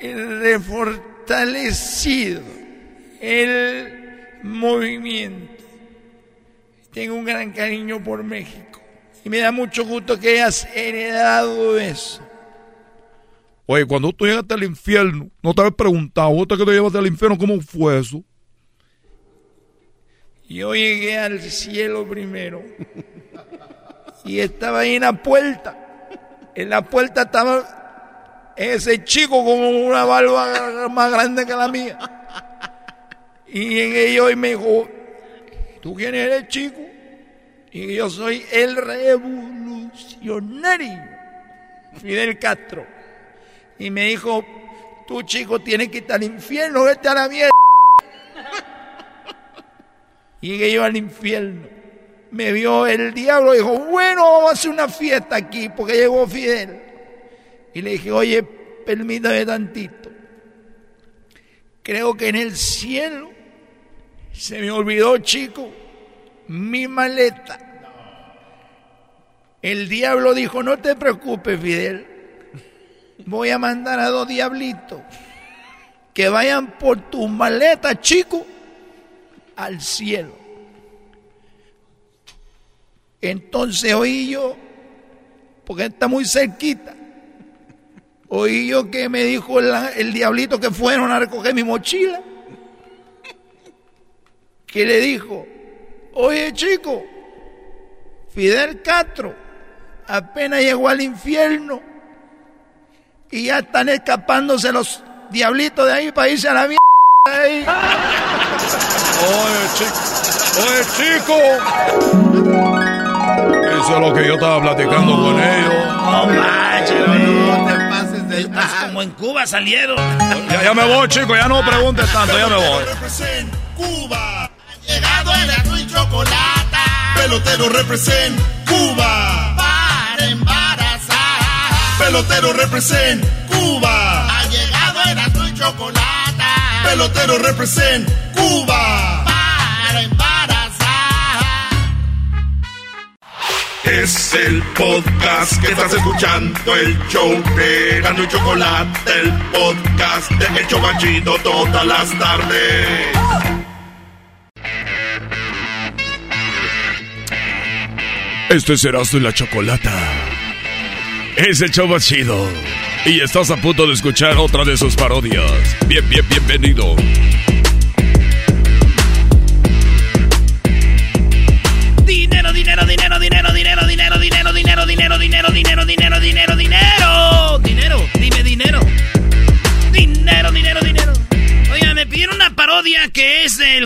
refortalecido el movimiento. Tengo un gran cariño por México y me da mucho gusto que hayas heredado eso. Oye, cuando tú llegaste al infierno, no te habías preguntado, vos te que te llevaste al infierno, ¿cómo fue eso? Yo llegué al cielo primero y estaba ahí en la puerta. En la puerta estaba ese chico con una barba más grande que la mía. Y llegué yo y me dijo, ¿tú quién eres, chico? Y yo soy el revolucionario, Fidel Castro. Y me dijo, tú, chico, tienes que ir al infierno, vete a la mierda. Llegué yo al infierno. Me vio el diablo y dijo, bueno, vamos a hacer una fiesta aquí porque llegó Fidel. Y le dije, oye, permítame tantito. Creo que en el cielo se me olvidó, chico, mi maleta. El diablo dijo, no te preocupes, Fidel. Voy a mandar a dos diablitos que vayan por tu maleta, chico, al cielo. Entonces oí yo, porque está muy cerquita, oí yo que me dijo el, el diablito que fueron a recoger mi mochila, que le dijo, oye chico, Fidel Castro apenas llegó al infierno y ya están escapándose los diablitos de ahí para irse a la mierda. de ahí". Oye, chico. Oye, chico. Eso es lo que yo estaba platicando con ellos. No manches, Como en Cuba salieron. Ya, ya me voy, chico, ya no preguntes tanto, ya me voy. Represent Cuba. Ha llegado el azul y chocolate. Pelotero represent Cuba. Para embarazar. Pelotero represent Cuba. Ha llegado el azul y chocolate. Pelotero represent Cuba. Es el podcast que estás escuchando, el show de y Chocolate, el podcast de El Chobachito todas las tardes. Este es Erasmo y la Chocolata. Es el show más. Y estás a punto de escuchar otra de sus parodias. Bien, bien, bienvenido.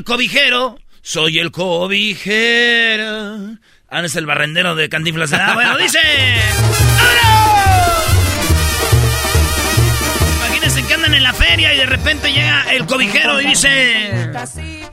Cobijero. Soy el cobijero. Ah, no es el barrendero de Cantinflas. Ah, bueno, dice. ¡Vámonos! Imagínense que andan en la feria y de repente llega el cobijero y dice.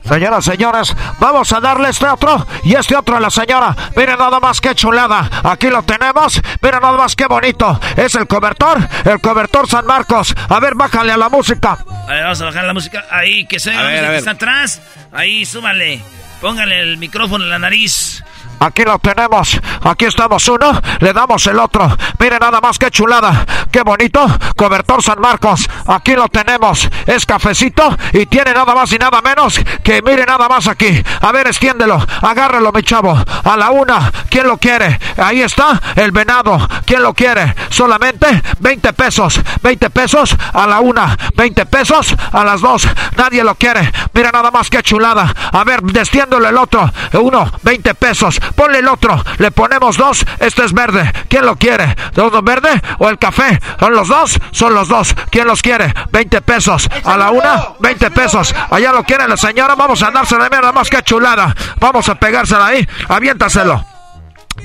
Señoras, señores, vamos a darle este otro y este otro a la señora. Miren nada más que chulada. Aquí lo tenemos. Miren nada más que bonito. Es el cobertor, el cobertor San Marcos. A ver, bájale a la música. A ver, vamos a bajar la música. Ahí, que se oiga A la ver, música a que está atrás. Ahí, súbale. Póngale el micrófono en la nariz. Aquí lo tenemos. Aquí estamos uno. Le damos el otro. Miren nada más que chulada. qué bonito. Cobertor San Marcos, aquí lo tenemos. Es cafecito y tiene nada más y nada menos que mire nada más aquí. A ver, extiéndelo, agárralo, mi chavo. A la una, ¿quién lo quiere? Ahí está el venado. ¿Quién lo quiere? Solamente 20 pesos. 20 pesos a la una, 20 pesos a las dos. Nadie lo quiere. Mira nada más que chulada. A ver, destiéndole el otro. Uno, 20 pesos. Ponle el otro. Le ponemos dos. Este es verde. ¿Quién lo quiere? ¿Dos verde o el café? ¿Son los dos? Son los dos. ¿Quién los quiere? 20 pesos. A la una, 20 pesos. Allá lo quiere la señora. Vamos a dársela. Mira nada más que chulada. Vamos a pegársela ahí. Aviéntaselo.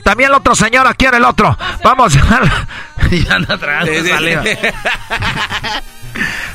También la otra señora quiere el otro. Vamos. ya anda atrás.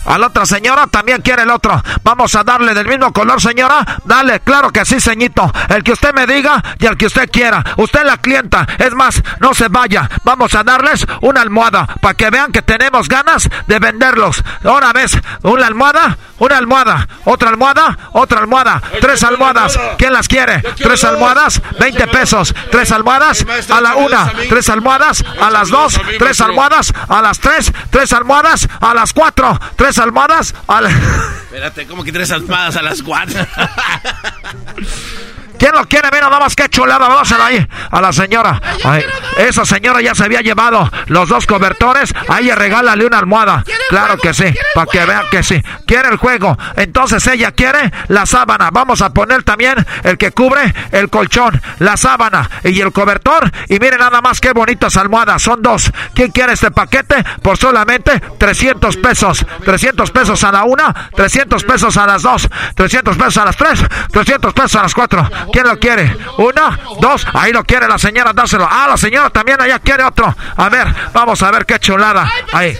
A la otra señora también quiere el otro. Vamos a darle del mismo color, señora. Dale, claro que sí, señito. El que usted me diga y el que usted quiera. Usted la clienta. Es más, no se vaya. Vamos a darles una almohada para que vean que tenemos ganas de venderlos. Ahora ves, una almohada, una almohada, otra almohada, otra almohada, tres almohadas. ¿Quién las quiere? Tres almohadas, 20 pesos. Tres almohadas a la una, tres almohadas a las dos, tres almohadas a las tres, tres almohadas a las cuatro, tres almohadas a la... Espérate, ¿cómo que tres almohadas a las cuatro? ¿Quién lo quiere? Mira, nada más que chulada. Dásela ahí a la señora. Ay, esa señora ya se había llevado los dos cobertores. Ahí regálale una almohada. Claro que sí, para que vean que sí. Quiere el juego. Entonces ella quiere la sábana. Vamos a poner también el que cubre el colchón, la sábana y el cobertor. Y miren nada más qué bonitas almohadas. Son dos. ¿Quién quiere este paquete? Por solamente 300 pesos. 300 pesos a la una, 300 pesos a las dos, 300 pesos a las tres, 300 pesos a las cuatro. ¿Quién lo quiere? Uno, dos, ahí lo quiere la señora, dáselo. Ah, la señora también allá quiere otro. A ver, vamos a ver qué chulada. Ahí.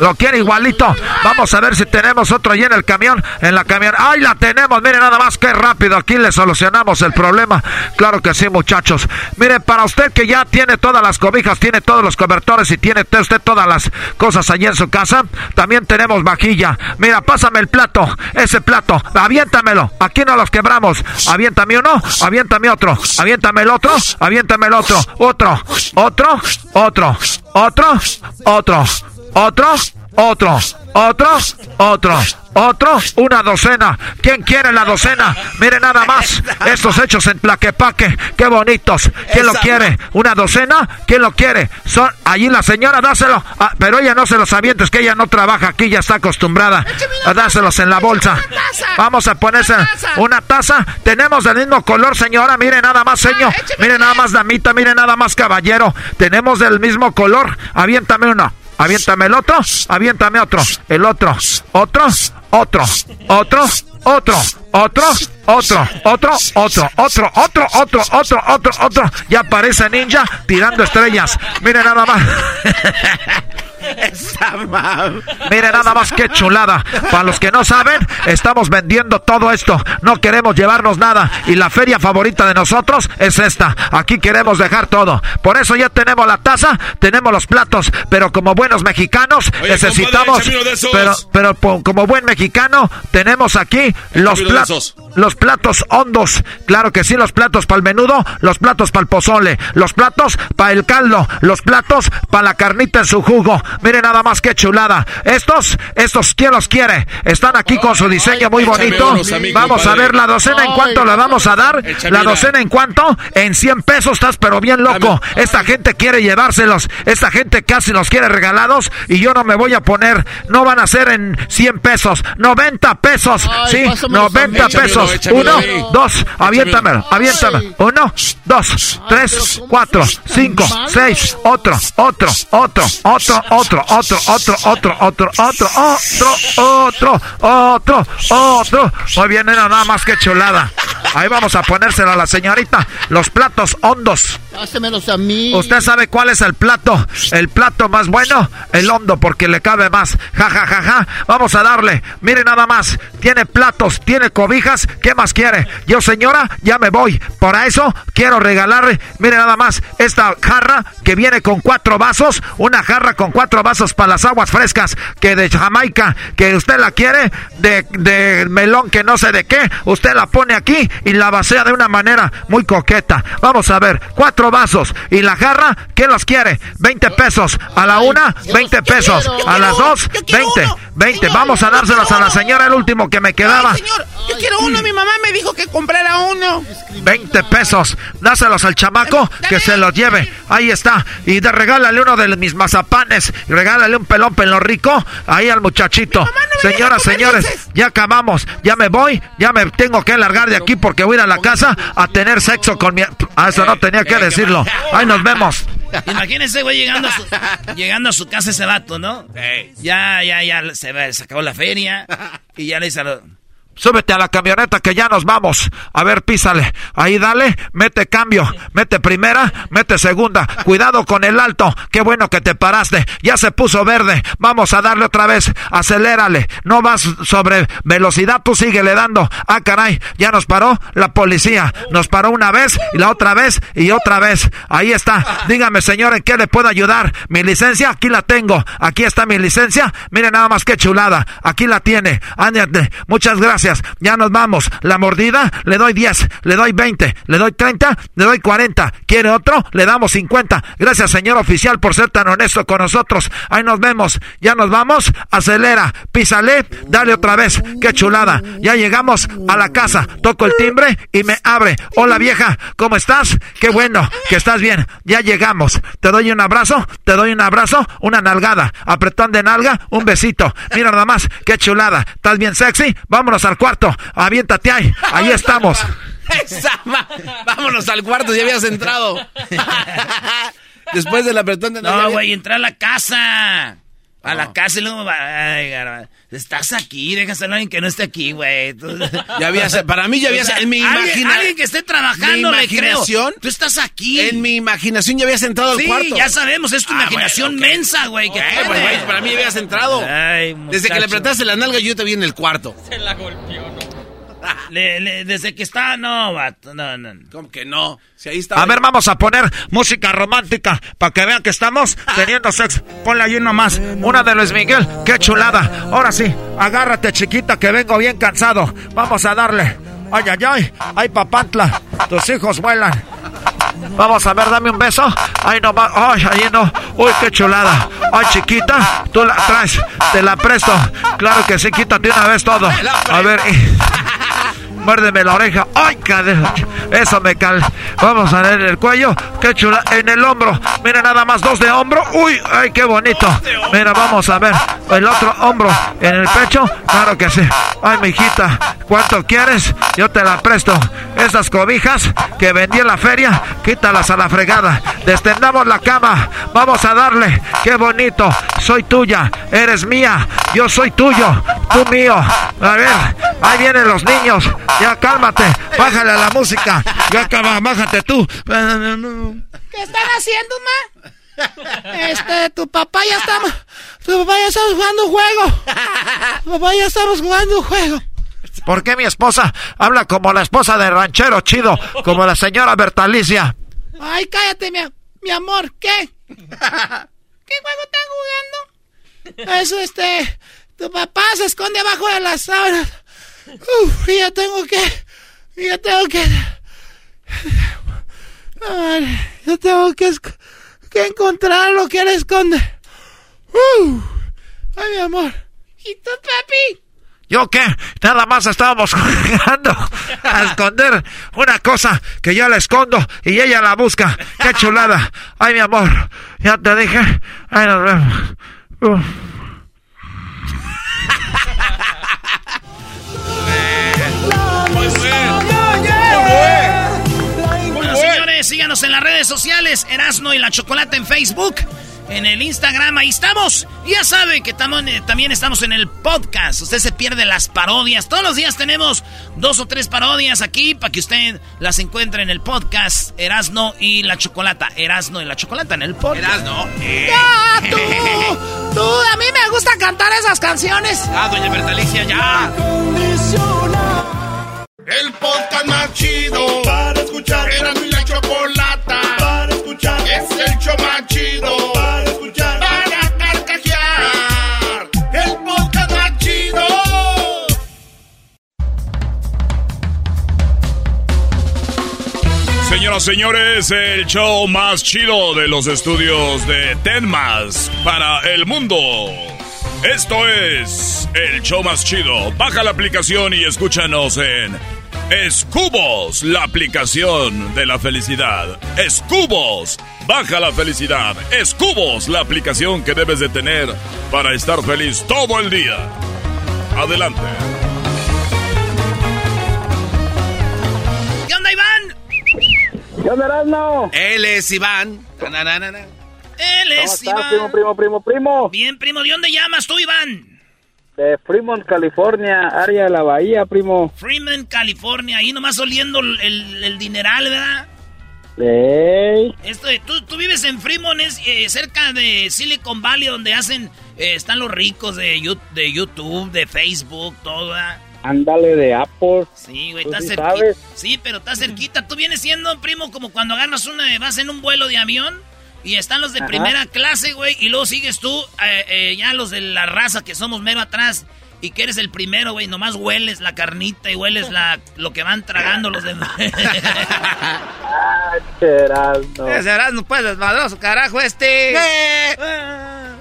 Lo quiere igualito. Vamos a ver si tenemos otro allí en el camión. En la camión. ¡Ay, la tenemos! Mire nada más que rápido. Aquí le solucionamos el problema. Claro que sí, muchachos. Mire, para usted que ya tiene todas las cobijas, tiene todos los cobertores y tiene usted todas las cosas allí en su casa, también tenemos vajilla. Mira, pásame el plato. Ese plato. Aviéntamelo. Aquí no los quebramos. Aviéntame uno. Aviéntame otro. Aviéntame el otro. Aviéntame el otro. Otro. Otro. Otro. Otro. Otro otro, otro, otro, otro, otro, una docena. ¿Quién quiere la docena? Mire nada más. Estos hechos en Plaquepaque, qué bonitos. ¿Quién lo quiere? ¿Una docena? ¿Quién lo quiere? Son allí la señora, dáselo. Ah, pero ella no se los avienta, es que ella no trabaja aquí, ya está acostumbrada a dárselos en la bolsa. Vamos a ponerse una taza. Tenemos del mismo color, señora. Mire nada más, señor. Mire nada más, damita. Mire nada más, caballero. Tenemos del mismo color. Aviéntame uno. Aviéntame el otro, aviéntame otro, el otro, otro, otro, otro, otro, otro, otro, otro, otro, otro, otro, otro, otro, otro, otro. Ya aparece ninja tirando estrellas. Mire nada más. Mire nada más que chulada. Para los que no saben, estamos vendiendo todo esto. No queremos llevarnos nada. Y la feria favorita de nosotros es esta. Aquí queremos dejar todo. Por eso ya tenemos la taza, tenemos los platos. Pero como buenos mexicanos, necesitamos. pero, pero como buen mexicano, tenemos aquí los platos. Los platos hondos. Claro que sí, los platos para el menudo, los platos para el pozole, los platos para el caldo, los platos para la carnita en su jugo. Mire nada más que chulada. Estos, estos, ¿quién los quiere? Están aquí con su diseño muy bonito. Vamos a ver la docena en cuánto la vamos a dar. La docena en cuánto? En 100 pesos estás pero bien loco. Esta gente quiere llevárselos. Esta gente casi los quiere regalados y yo no me voy a poner. No van a ser en 100 pesos. 90 pesos. Sí, 90 pesos. Uno, dos, aviéntamelo, aviéntamelo. Uno, dos, tres, cuatro, cinco, seis, otro, otro, otro, otro, otro, otro, otro, otro, otro, otro, otro, otro, otro, otro. Muy bien, nada más que chulada. Ahí vamos a ponérsela a la señorita. Los platos hondos. Pásemelos a mí. ¿Usted sabe cuál es el plato? El plato más bueno, el hondo, porque le cabe más. Ja, ja, ja, ja. Vamos a darle. Mire nada más. Tiene platos, tiene cobijas. ¿Qué más quiere? Yo, señora, ya me voy. Por eso quiero regalarle, mire nada más, esta jarra que viene con cuatro vasos. Una jarra con cuatro vasos para las aguas frescas que de Jamaica, que usted la quiere, de, melón que no sé de qué. Usted la pone aquí y la vacía de una manera muy coqueta. Vamos a ver, cuatro vasos. ¿Y la jarra? ¿Quién los quiere? 20 pesos. A la una, 20 pesos. A las dos, 20. 20. Vamos a dárselos a la señora, el último que me quedaba. yo quiero. Mi mamá me dijo que comprara uno. 20 pesos. Dáselos al chamaco que se los lleve. Ahí está. Y de, regálale uno de mis mazapanes. Y regálale un pelón pelo rico. Ahí al muchachito. Señoras, señores, ya acabamos. Ya me voy. Ya me tengo que largar de aquí porque voy a ir a la casa a tener sexo con mi. Ah, eso no tenía que decirlo. Ahí nos vemos. Imagínense, güey, llegando a su, llegando a su casa ese vato, ¿no? Ya, ya, ya, se, acabó la feria. Y ya le dice a lo- Súbete a la camioneta que ya nos vamos. A ver, písale. Ahí dale, mete cambio. Mete primera, mete segunda. Cuidado con el alto. Qué bueno que te paraste. Ya se puso verde. Vamos a darle otra vez. Acelérale. No vas sobre velocidad, tú síguele dando. Ah, caray, ya nos paró la policía. Nos paró una vez y la otra vez y otra vez. Ahí está. Dígame, señor, ¿en qué le puedo ayudar? Mi licencia, aquí la tengo. Aquí está mi licencia. Mire nada más que chulada. Aquí la tiene. Ándate. Muchas gracias. Ya nos vamos. La mordida, le doy 10, le doy 20, le doy 30, le doy 40. ¿Quiere otro? Le damos 50. Gracias, señor oficial, por ser tan honesto con nosotros. Ahí nos vemos. Ya nos vamos. Acelera. Písale. Dale otra vez. Qué chulada. Ya llegamos a la casa. Toco el timbre y me abre. Hola, vieja. ¿Cómo estás? Qué bueno que estás bien. Ya llegamos. Te doy un abrazo. Te doy un abrazo. Una nalgada. Apretón de nalga. Un besito. Mira nada más. Qué chulada. ¿Estás bien sexy? Vámonos al cuarto. Aviéntate ahí. Ahí estamos. Esa ma- Vámonos al cuarto, ya habías entrado. Después del apretón de No, güey, entra a la casa. A la casa y luego va. Ay, garba- Estás aquí, déjaselo a alguien que no esté aquí, güey. Ya había, para mí ya había, O sea, en mi alguien- imagina- Alguien que esté trabajando, mi le creo. imaginación, Tú estás aquí. En mi imaginación ya habías entrado al sí, cuarto. ya sabemos, es tu Ah, imaginación bueno, ok. mensa, güey. pues, güey, para mí ya habías entrado. Ay, Desde que le apretaste la nalga, yo te vi en el cuarto. Se la golpeó. Le- le- desde que está, no, vato, no, no. ¿Cómo que no? Si ahí está. A ver, vamos a poner música romántica para que vean que estamos teniendo sexo. Ponle allí nomás una de Luis Miguel. ¡Qué chulada! Ahora sí, agárrate, chiquita, que vengo bien cansado. Vamos a darle. ¡Ay, ay, ay! ¡Ay, papantla! Tus hijos vuelan. Vamos a ver, dame un beso. Ay, no va. Ay, ahí no. Uy, qué chulada. Ay, chiquita, tú la traes. Te la presto. Claro que sí, quítate una vez todo. A ver. Muérdeme la oreja. ¡Ay, cadera! Eso me cal. Vamos a ver el cuello. ¡Qué chula! En el hombro. Mira, nada más dos de hombro. ¡Uy! ¡Ay, qué bonito! Mira, vamos a ver. El otro hombro. En el pecho. Claro que sí. ¡Ay, mijita! ¿Cuánto quieres? Yo te la presto. Esas cobijas que vendí en la feria, quítalas a la fregada. Destendamos la cama. Vamos a darle. ¡Qué bonito! Soy tuya. Eres mía. Yo soy tuyo. Tú mío. A ver. Ahí vienen los niños. Ya cálmate. Bájale a la música. Ya acaba. Bájate tú. ¿Qué están haciendo, ma? Este, tu papá ya está... Tu papá ya estamos jugando un juego. Tu papá ya estamos jugando un juego. ¿Por qué mi esposa habla como la esposa de ranchero chido? Como la señora Bertalicia. Ay, cállate, mi, mi amor. ¿Qué? ¿Qué juego están jugando? Eso, este... Tu papá se esconde abajo de las sábanas. Uf, ya tengo que... Ya tengo que... Yo tengo que, que encontrar lo que él esconde. Uf. ay, mi amor. ¿Y tú, papi? ¿Yo qué? Nada más estábamos jugando a esconder una cosa que yo la escondo y ella la busca. ¡Qué chulada! Ay, mi amor, ya te dije. Ay, nos vemos. Síganos en las redes sociales, Erasno y la Chocolate en Facebook, en el Instagram, ahí estamos. Y ya saben que tamo- eh, también estamos en el podcast. Usted se pierde las parodias. Todos los días tenemos dos o tres parodias aquí para que usted las encuentre en el podcast Erasno y la Chocolata. Erasno y la Chocolata en el podcast. Erasno. ¡Ya, tú! ¡Tú! A mí me gusta cantar esas canciones. Ah, doña Bertalicia, ya. El podcast más chido para escuchar. Era mi la chocolata para escuchar. Es el show más chido para escuchar. Para carcajear. El podcast más chido. Señoras, señores, el show más chido de los estudios de Tenmas para el mundo. Esto es el show más chido. Baja la aplicación y escúchanos en Escubos, la aplicación de la felicidad. Escubos, baja la felicidad. Escubos, la aplicación que debes de tener para estar feliz todo el día. Adelante. ¿Qué onda, Iván? ¿Qué onda, Erasmo? Él es Iván. Él es ¿Cómo estás, Iván. primo, primo, primo, primo? Bien, primo, ¿de dónde llamas tú, Iván? De Fremont, California, área de la bahía, primo. Freeman, California. Ahí nomás oliendo el, el- dineral, ¿verdad? Ey. Esto de- tú, tú vives en Fremont, es eh, cerca de Silicon Valley, donde hacen, eh, están los ricos de, de YouTube, de Facebook, todo, ¿verdad? Ándale de Apple. Sí, güey, está sí cerquita. sabes. Sí, pero está cerquita. Tú vienes siendo, primo, como cuando agarras una, vas en un vuelo de avión y están los de Ajá. primera clase, güey, y luego sigues tú, eh, eh, ya los de la raza que somos mero atrás. Y que eres el primero, güey, nomás hueles la carnita y hueles la, lo que van tragando los demás. Erasmo. Ese Erasmo, pues, desmadroso, carajo, este.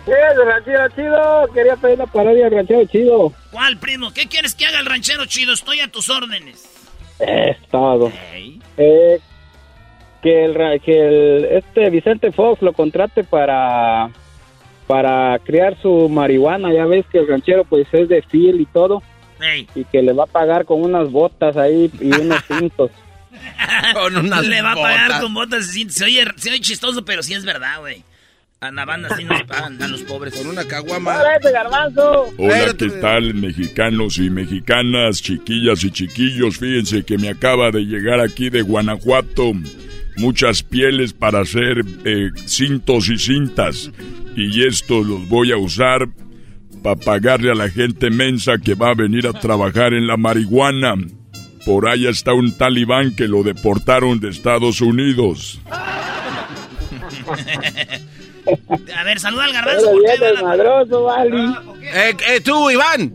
¿Qué es el ranchero chido? Quería pedir una parodia del ranchero chido. ¿Cuál, primo? ¿Qué quieres que haga el ranchero chido? Estoy a tus órdenes. Es todo. Eh, que el, ra- que el, este Vicente Fox lo contrate para para criar su marihuana. Ya ves que el ranchero pues es de fil y todo. Y que le va a pagar con unas botas ahí y unos cintos. Con unas Le va a pagar botas. con botas. Se, se oye, se oye chistoso, pero sí es verdad, güey. A la banda sí nos pagan a los pobres. Con una caguama. ¡Órale, garbanzo! Hola, ¿qué tal, mexicanos y mexicanas, chiquillas y chiquillos? Fíjense que me acaba de llegar aquí de Guanajuato muchas pieles para hacer eh, cintos y cintas. Y estos los voy a usar para pagarle a la gente mensa que va a venir a trabajar en la marihuana. Por ahí está un talibán que lo deportaron de Estados Unidos. A ver, saluda al garbanzo. Pero ¿por qué bien van a- desmadroso, Vali. Eh, eh, tú, Iván.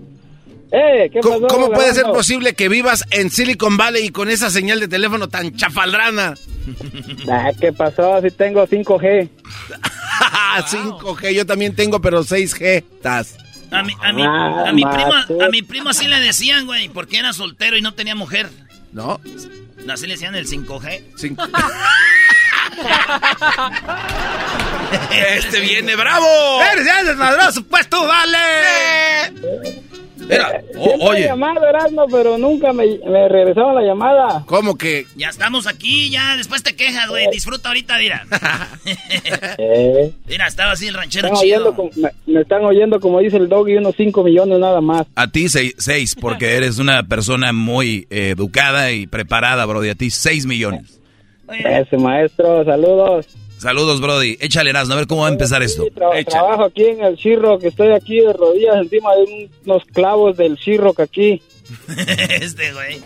Eh, ¿qué ¿Cómo, pasó, cómo puede ser posible que vivas en Silicon Valley y con esa señal de teléfono tan chafaldrana? Ah, ¿Qué pasó? Si tengo 5G. 5G, yo también tengo, pero 6G. Tas. A mi, a mi, Ah, a mi primo, macho. a mi primo así le decían, güey, porque era soltero y no tenía mujer. ¿No? Así le decían el 5G. Cinco- este viene bravo. ¡Eres ya desmadroso, pues tú, vale! Mira, o- he oye, llamado, Erasmo, pero nunca me, me regresaron la llamada. ¿cómo que? Ya estamos aquí, ya después te quejas, güey. Disfruta ahorita, mira. Eh, Mira, estaba así el ranchero están chido. oyendo como- me, me están oyendo, como dice el doggy, unos 5 millones nada más. A ti seis, seis, porque eres una persona muy eh, educada y preparada, Brody. A ti seis millones. Ese maestro, saludos. Saludos, Brody. Échale, Erasmo, a ver cómo va a empezar esto. Tra- Échale. trabajo aquí en el Chirro, que estoy aquí de rodillas encima de un- unos clavos del Chirro que aquí. este, güey.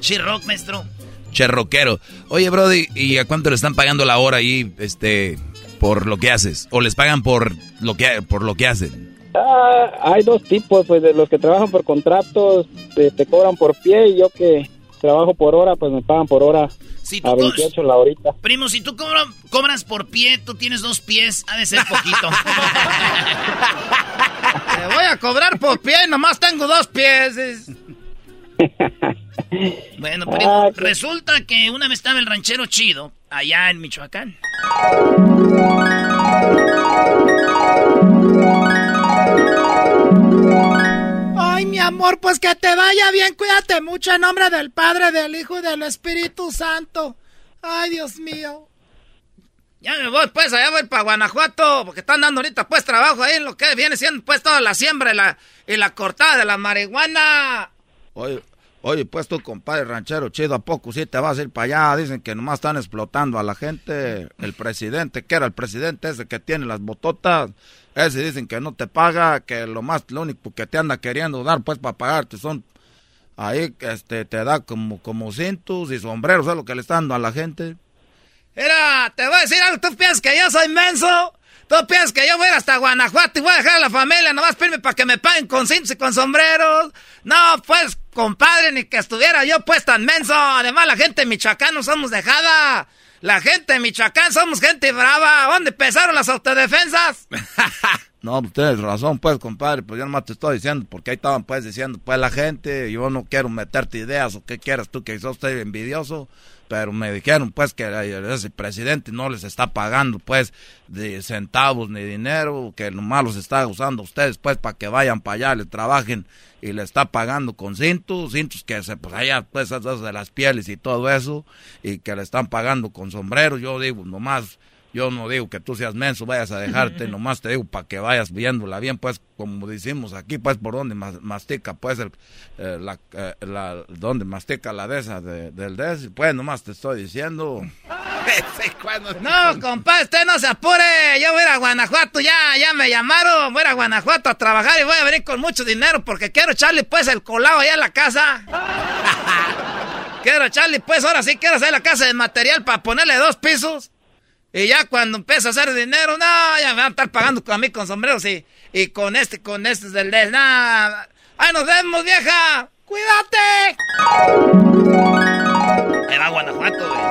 Chirroc, maestro. Cherroquero. Oye, Brody, ¿y a cuánto le están pagando la hora ahí, este, por lo que haces? ¿O les pagan por lo que, por lo que hacen? Ah, hay dos tipos, pues de los que trabajan por contratos, te, te cobran por pie y yo que trabajo por hora, pues me pagan por hora Si tú a co- 28 la horita. Primo, si tú cobra- cobras por pie, tú tienes dos pies, ha de ser poquito. Te voy a cobrar por pie nomás tengo dos pies. Es- bueno, primo, Ah, resulta que una vez estaba el ranchero chido allá en Michoacán. Amor, pues que te vaya bien, cuídate mucho en nombre del Padre, del Hijo y del Espíritu Santo. Ay, Dios mío. Ya me voy, pues, allá voy para Guanajuato, porque están dando ahorita, pues, trabajo ahí en lo que viene siendo, pues, toda la siembra y la, y la cortada de la marihuana. Oye, oye, pues tú, compadre ranchero chido, ¿a poco sí te vas a ir para allá? Dicen que nomás están explotando a la gente. El presidente, que era el presidente ese que tiene las bototas, ese dicen que no te paga, que lo más, lo único que te anda queriendo dar, pues, para pagarte son... Ahí, este, te da como, como cintos y sombreros, es lo que le está dando a la gente. Mira, te voy a decir algo, tú piensas que yo soy menso. Tú piensas que yo voy a ir hasta Guanajuato y voy a dejar a la familia nomás firme para que me paguen con cintos y con sombreros. No, pues, compadre, ni que estuviera yo pues tan menso. Además, la gente no somos dejada. La gente de Michoacán somos gente brava. ¿Dónde empezaron las autodefensas? No, pues tienes razón, pues, compadre, pues yo nomás te estoy diciendo, porque ahí estaban, pues, diciendo, pues, la gente, yo no quiero meterte ideas, o qué quieras tú, que sos usted envidioso, pero me dijeron, pues, que ese presidente no les está pagando, pues, de centavos ni dinero, que nomás los está usando ustedes, pues, para que vayan para allá, le trabajen, y le está pagando con cintos, cintos que se, pues, allá, pues, esos de las pieles y todo eso, y que le están pagando con sombreros, yo digo, nomás yo no digo que tú seas menso, vayas a dejarte, nomás te digo para que vayas viéndola bien, pues como decimos aquí, pues por donde mastica, pues el, eh, la, eh, la, donde mastica la de esa del des, pues nomás te estoy diciendo. no, compadre, usted no se apure, yo voy a Guanajuato, ya, ya me llamaron, voy a Guanajuato a trabajar y voy a venir con mucho dinero porque quiero echarle pues el colado allá en la casa. quiero echarle pues, ahora sí quiero hacer la casa de material para ponerle dos pisos. Y ya cuando empieza a hacer dinero, no, ya me van a estar pagando a mí con sombreros y, y con este, con este del des, nada. ¡Ay, nos vemos, vieja! ¡Cuídate! Era Guanajuato, güey.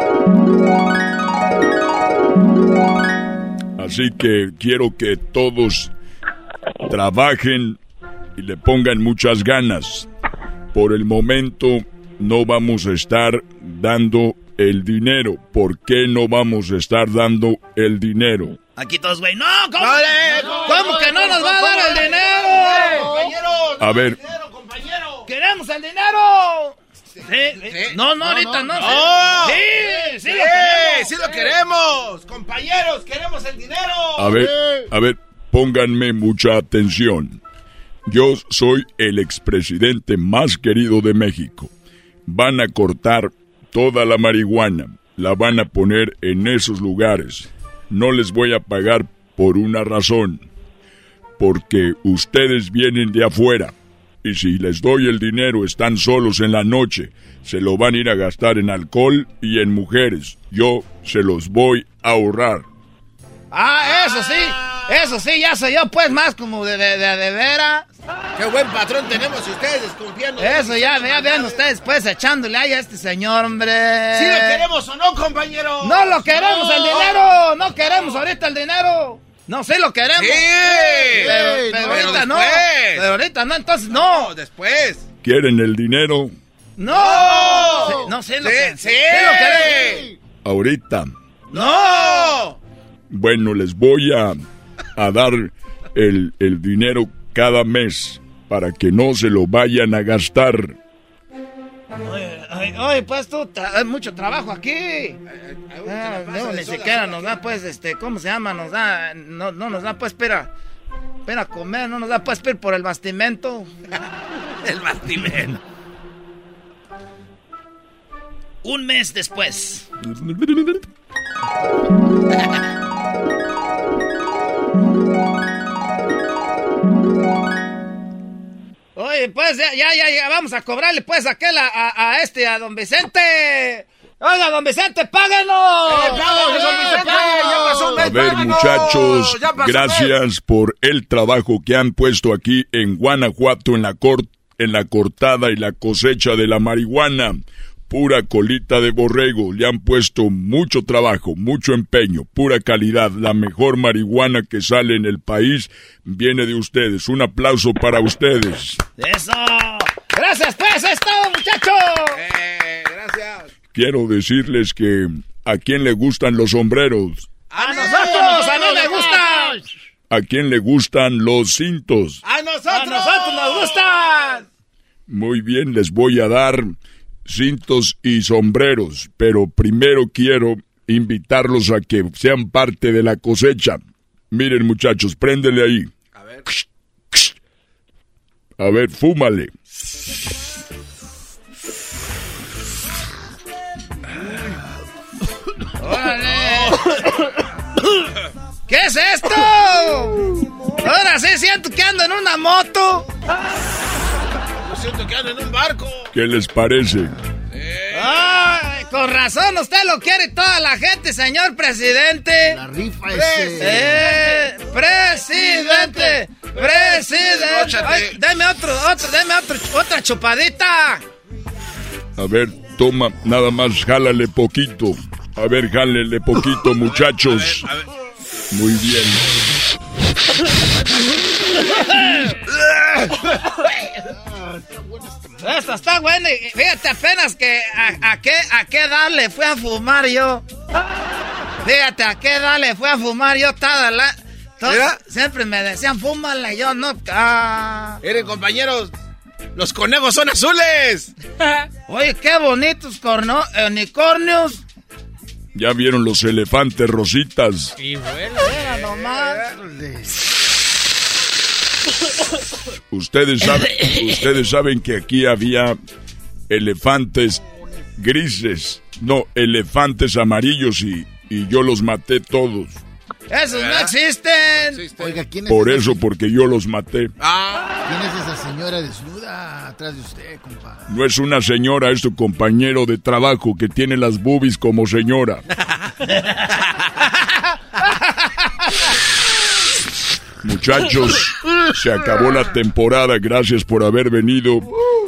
Así que quiero que todos trabajen y le pongan muchas ganas. Por el momento no vamos a estar dando el dinero. ¿Por qué no vamos a estar dando el dinero? Aquí todos, güey. ¡No! ¿Cómo, ¿Cómo que no nos va a dar el dinero? A ver. ¡Queremos el dinero! Sí, No, no, ahorita no. Sí, sí, lo queremos. Sí, lo queremos. Compañeros, queremos el dinero. A ver, a ver, pónganme mucha atención. Yo soy el expresidente más querido de México. Van a cortar toda la marihuana la van a poner en esos lugares. No les voy a pagar por una razón. Porque ustedes vienen de afuera. Y si les doy el dinero están solos en la noche. Se lo van a ir a gastar en alcohol y en mujeres. Yo se los voy a ahorrar. Ah, eso sí. Eso sí, ya soy yo pues más como de, de, de, veras. Qué buen patrón tenemos y ustedes desconfiando. Eso ya, ya vean ustedes pues echándole ahí a este señor, hombre. ¿Sí lo queremos o no, compañero? No lo queremos el dinero, no queremos ahorita el dinero. No, sí lo queremos. Sí, pero, ahorita no. Pero ahorita no, entonces no. después. ¿Quieren el dinero? No. no sé lo que sí. lo queremos. Ahorita. No. Bueno, les voy a a dar el, el dinero cada mes para que no se lo vayan a gastar. Oye, pues tú, hay mucho trabajo aquí. Ah, no, ni siquiera nos da, pues, este, ¿cómo se llama? Nos da, no, no nos da, pues, espera, espera comer, no nos da, pues, espera por el bastimento. el bastimento. Un mes después. Oye, pues ya, ya, ya, vamos a cobrarle pues aquel a, a, este, a don Vicente. Oiga, don Vicente, páganos. a ver, muchachos, gracias por el trabajo que han puesto aquí en Guanajuato en la, cort en la cortada y la cosecha de la marihuana pura colita de borrego. Le han puesto mucho trabajo, mucho empeño, pura calidad. La mejor marihuana que sale en el país viene de ustedes. Un aplauso para ustedes. ¡Eso! ¡Gracias, pues! ¡Es todo, muchachos! Eh, gracias. Quiero decirles que a quién le gustan los sombreros. ¡A nosotros! ¡A mí me gustan! ¿A quién le gustan los cintos? ¡A nosotros! ¡A nosotros nos gustan! Muy bien, les voy a dar cintos y sombreros, pero primero quiero invitarlos a que sean parte de la cosecha. Miren muchachos, préndele ahí. A ver. A ver, fúmale. ¿Qué es esto? Ahora sí siento que ando en una moto siento que ando en un barco. ¿Qué les parece? Ay, con razón, usted lo quiere toda la gente, señor presidente. La rifa ese. Eh, presidente. Presidente. Ay, deme otro, otro, deme otro, otra chupadita. A ver, toma, nada más, jálale poquito. A ver, jálele poquito, muchachos. Muy bien. Esta está buena. Fíjate apenas que a, a qué a qué edad le fui a fumar yo. Fíjate a qué edad le fui a fumar yo toda la. to- ¿Mira? siempre me decían fúmala y yo no. Ah. Miren, compañeros, los conejos son azules. Oye, qué bonitos corno, unicornios. Ya vieron los elefantes rositas. Y Mira nomás. Ustedes saben, ustedes saben que aquí había elefantes grises, no, elefantes amarillos y, y yo los maté todos. Esos no existen. Oiga, ¿quién es, Por eso, porque yo los maté. ¿quién es esa señora desnuda atrás de usted, compa? No es una señora, es tu compañero de trabajo que tiene las boobies como señora. Muchachos, se acabó la temporada, gracias por haber venido.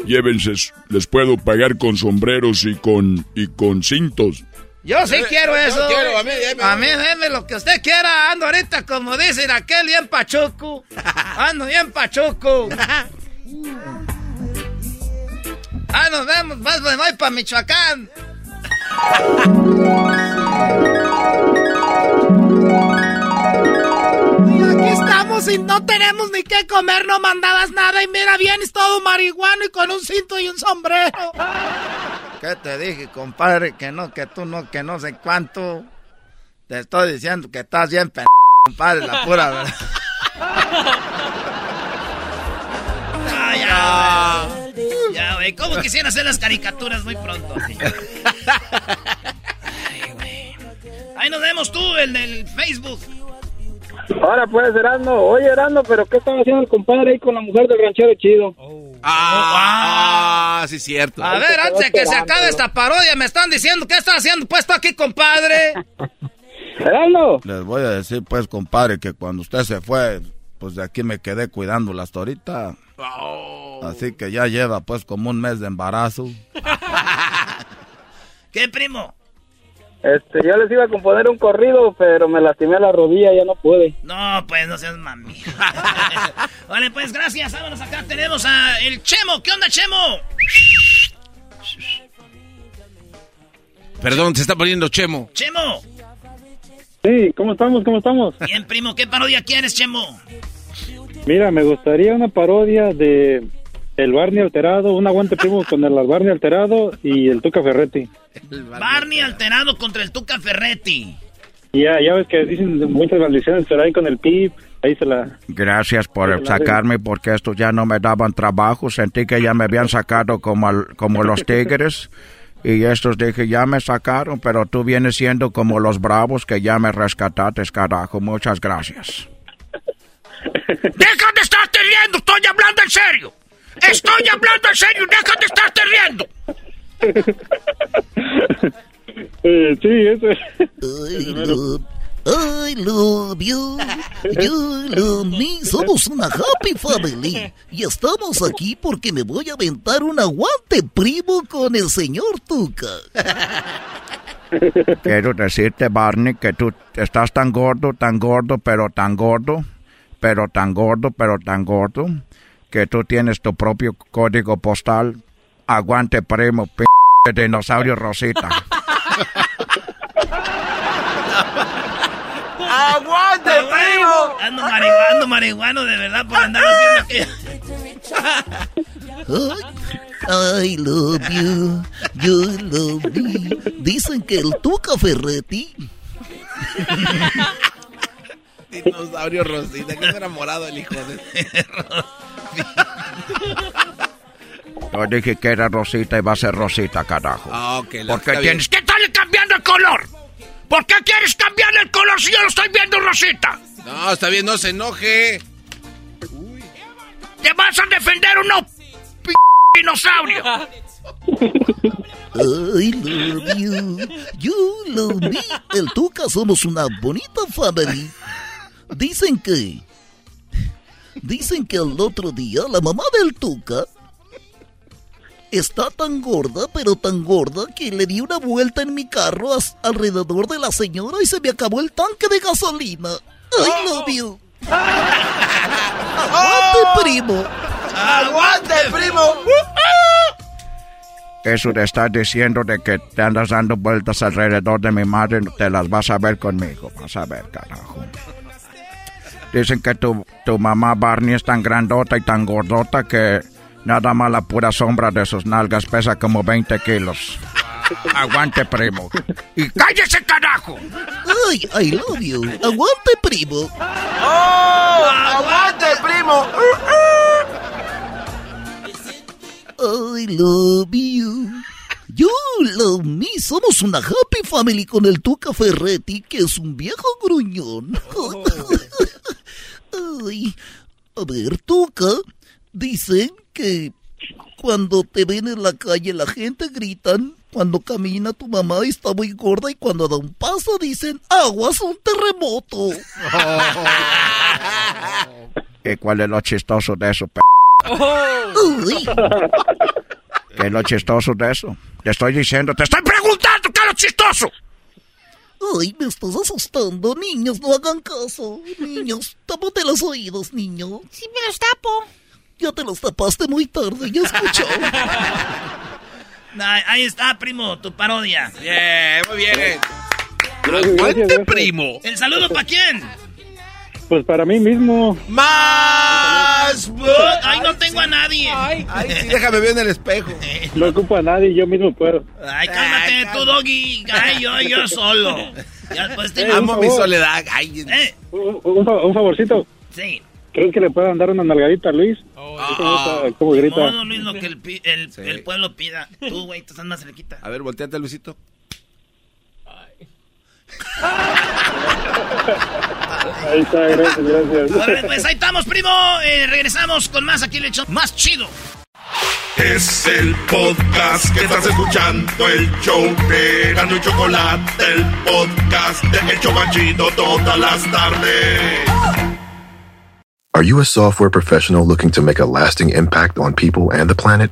Llévense, les puedo pagar con sombreros y con y con cintos. Yo sí Eh, quiero yo eso. quiero, a mí, deme. A mí, deme lo que usted quiera. Ando ahorita, como dicen aquel, bien pachuco. Ando bien pachuco. Ah, nos vemos. Más me voy para Michoacán. No tenemos ni qué comer, no mandabas nada y mira, vienes todo marihuano y con un cinto y un sombrero. ¿Qué te dije, compadre? Que no, que tú no, que no sé cuánto. Te estoy diciendo que estás bien p compadre, la pura verdad. Ya, güey. Ya, güey. ¿Cómo quisiera hacer las caricaturas muy pronto? Ay, güey. Ahí nos vemos tú, el del Facebook. Ahora pues, Erasmo. Oye, Erasmo, pero ¿qué estaba haciendo el compadre ahí con la mujer del ranchero chido? Ah, sí, cierto. A ver, antes de que se acabe esta parodia, me están diciendo qué está haciendo puesto aquí, compadre. Erasmo. Les voy a decir, pues, compadre, que cuando usted se fue, pues de aquí me quedé cuidándola hasta ahorita. Así que ya lleva, pues, como un mes de embarazo. ¿Qué, primo? Este, yo les iba a componer un corrido, pero me lastimé la rodilla, ya no pude. No, pues no seas mami. vale, pues gracias. Vámonos acá. Tenemos a el Chemo. ¿Qué onda, Chemo? Perdón, se está poniendo Chemo. Chemo. Sí, ¿cómo estamos? ¿Cómo estamos? Bien, primo. ¿Qué parodia quieres, Chemo? Mira, me gustaría una parodia de el Barney alterado, un aguante primo con el Barney alterado y el Tuca Ferretti. Barney alterado contra el Tuca Ferretti. Y ya, ya ves que dicen muchas maldiciones, pero ahí con el PIB, ahí se la... Gracias por sacarme porque estos ya no me daban trabajo. Sentí que ya me habían sacado como, al- como los tigres. Y estos dije, ya me sacaron, pero tú vienes siendo como los bravos que ya me rescataste, carajo. Muchas gracias. ¡Deja de estarte riendo! ¡Estoy hablando en serio! ¡Estoy hablando en serio! ¡Deja de estarte riendo! Eh, sí, eso I love, I love you, you love me. Somos una happy family. Y estamos aquí porque me voy a aventar un aguante primo con el señor Tuca. Quiero decirte, Barney, que tú estás tan gordo, tan gordo, pero tan gordo, pero tan gordo, pero tan gordo, que tú tienes tu propio código postal. Aguante, primo, p dinosaurio Rosita. ¡Aguante, primo! Ando marihuano, ando marihuano de verdad por andar haciendo I love you, you love me. Dicen que el Tuca Ferretti Dinosaurio Rosita, que es enamorado el hijo de... Yo dije que era Rosita y va a ser Rosita, carajo. Ah, ok. Porque tienes ¿Qué tal cambiando el color? ¿Por qué quieres cambiar el color si yo lo estoy viendo, Rosita? No, está bien, no se enoje. ¿Te vas a defender o no, p dinosaurio? I love you, you love me. El Tuca somos una bonita family. Dicen que Dicen que al otro día la mamá del Tuca está tan gorda, pero tan gorda, que le di una vuelta en mi carro alrededor de la señora y se me acabó el tanque de gasolina. ¡Ay, love you! ¡Aguante, primo! ¡Aguante, primo! Eso de estar diciendo de que te andas dando vueltas alrededor de mi madre, te las vas a ver conmigo. Vas a ver, carajo. Dicen que tu, tu mamá Barney es tan grandota y tan gordota que nada más la pura sombra de sus nalgas pesa como 20 kilos. Aguante, primo. Y cállese, carajo. Ay, I love you. Aguante, primo. ¡Oh! ¡Aguante, primo! I love you. You love me. Somos una happy family con el Tuca Ferretti, que es un viejo gruñón. Ay, a ver, Tuca, dicen que cuando te ven en la calle la gente gritan, cuando camina tu mamá está muy gorda y cuando da un paso dicen, aguas un terremoto. ¿Y cuál es lo chistoso de eso, p ¿Qué es lo chistoso de eso? Te estoy diciendo, te estoy preguntando qué es lo chistoso. Ay, me estás asustando. Niños, no hagan caso. Niños, tápate los oídos, niño. Sí, me los tapo. Ya te los tapaste muy tarde, ya escuchó. ahí está, primo, tu parodia. Bien, muy bien. Aguante, primo. ¿El saludo para quién? Pues para mí mismo. ¡Más! ¡Ay, no tengo a nadie! Ay, sí, déjame ver en el espejo. No ocupo a nadie, yo mismo puedo. Ay, cálmate, tú, Doggy. Ay, yo, yo solo. Ya, pues, te... Amo mi soledad. Ay. Eh. Un, un, un favorcito. Sí. ¿Creen que le puedan dar una nalgadita a Luis? Oh, ¿Cómo grita? No, no, Luis, lo que el, pi- el, Sí. el pueblo pida. Tú, güey, te estás más cerquita. A ver, volteate, Luisito. Ahí está, gracias, gracias. A ver, pues ahí estamos, primo. Eh, regresamos con más aquí le hecho más chido. Es el podcast que estás escuchando, el show de Gano y Chocolate, el podcast de El Chobachito todas las tardes. Are you a software professional looking to make a lasting impact on people and the planet?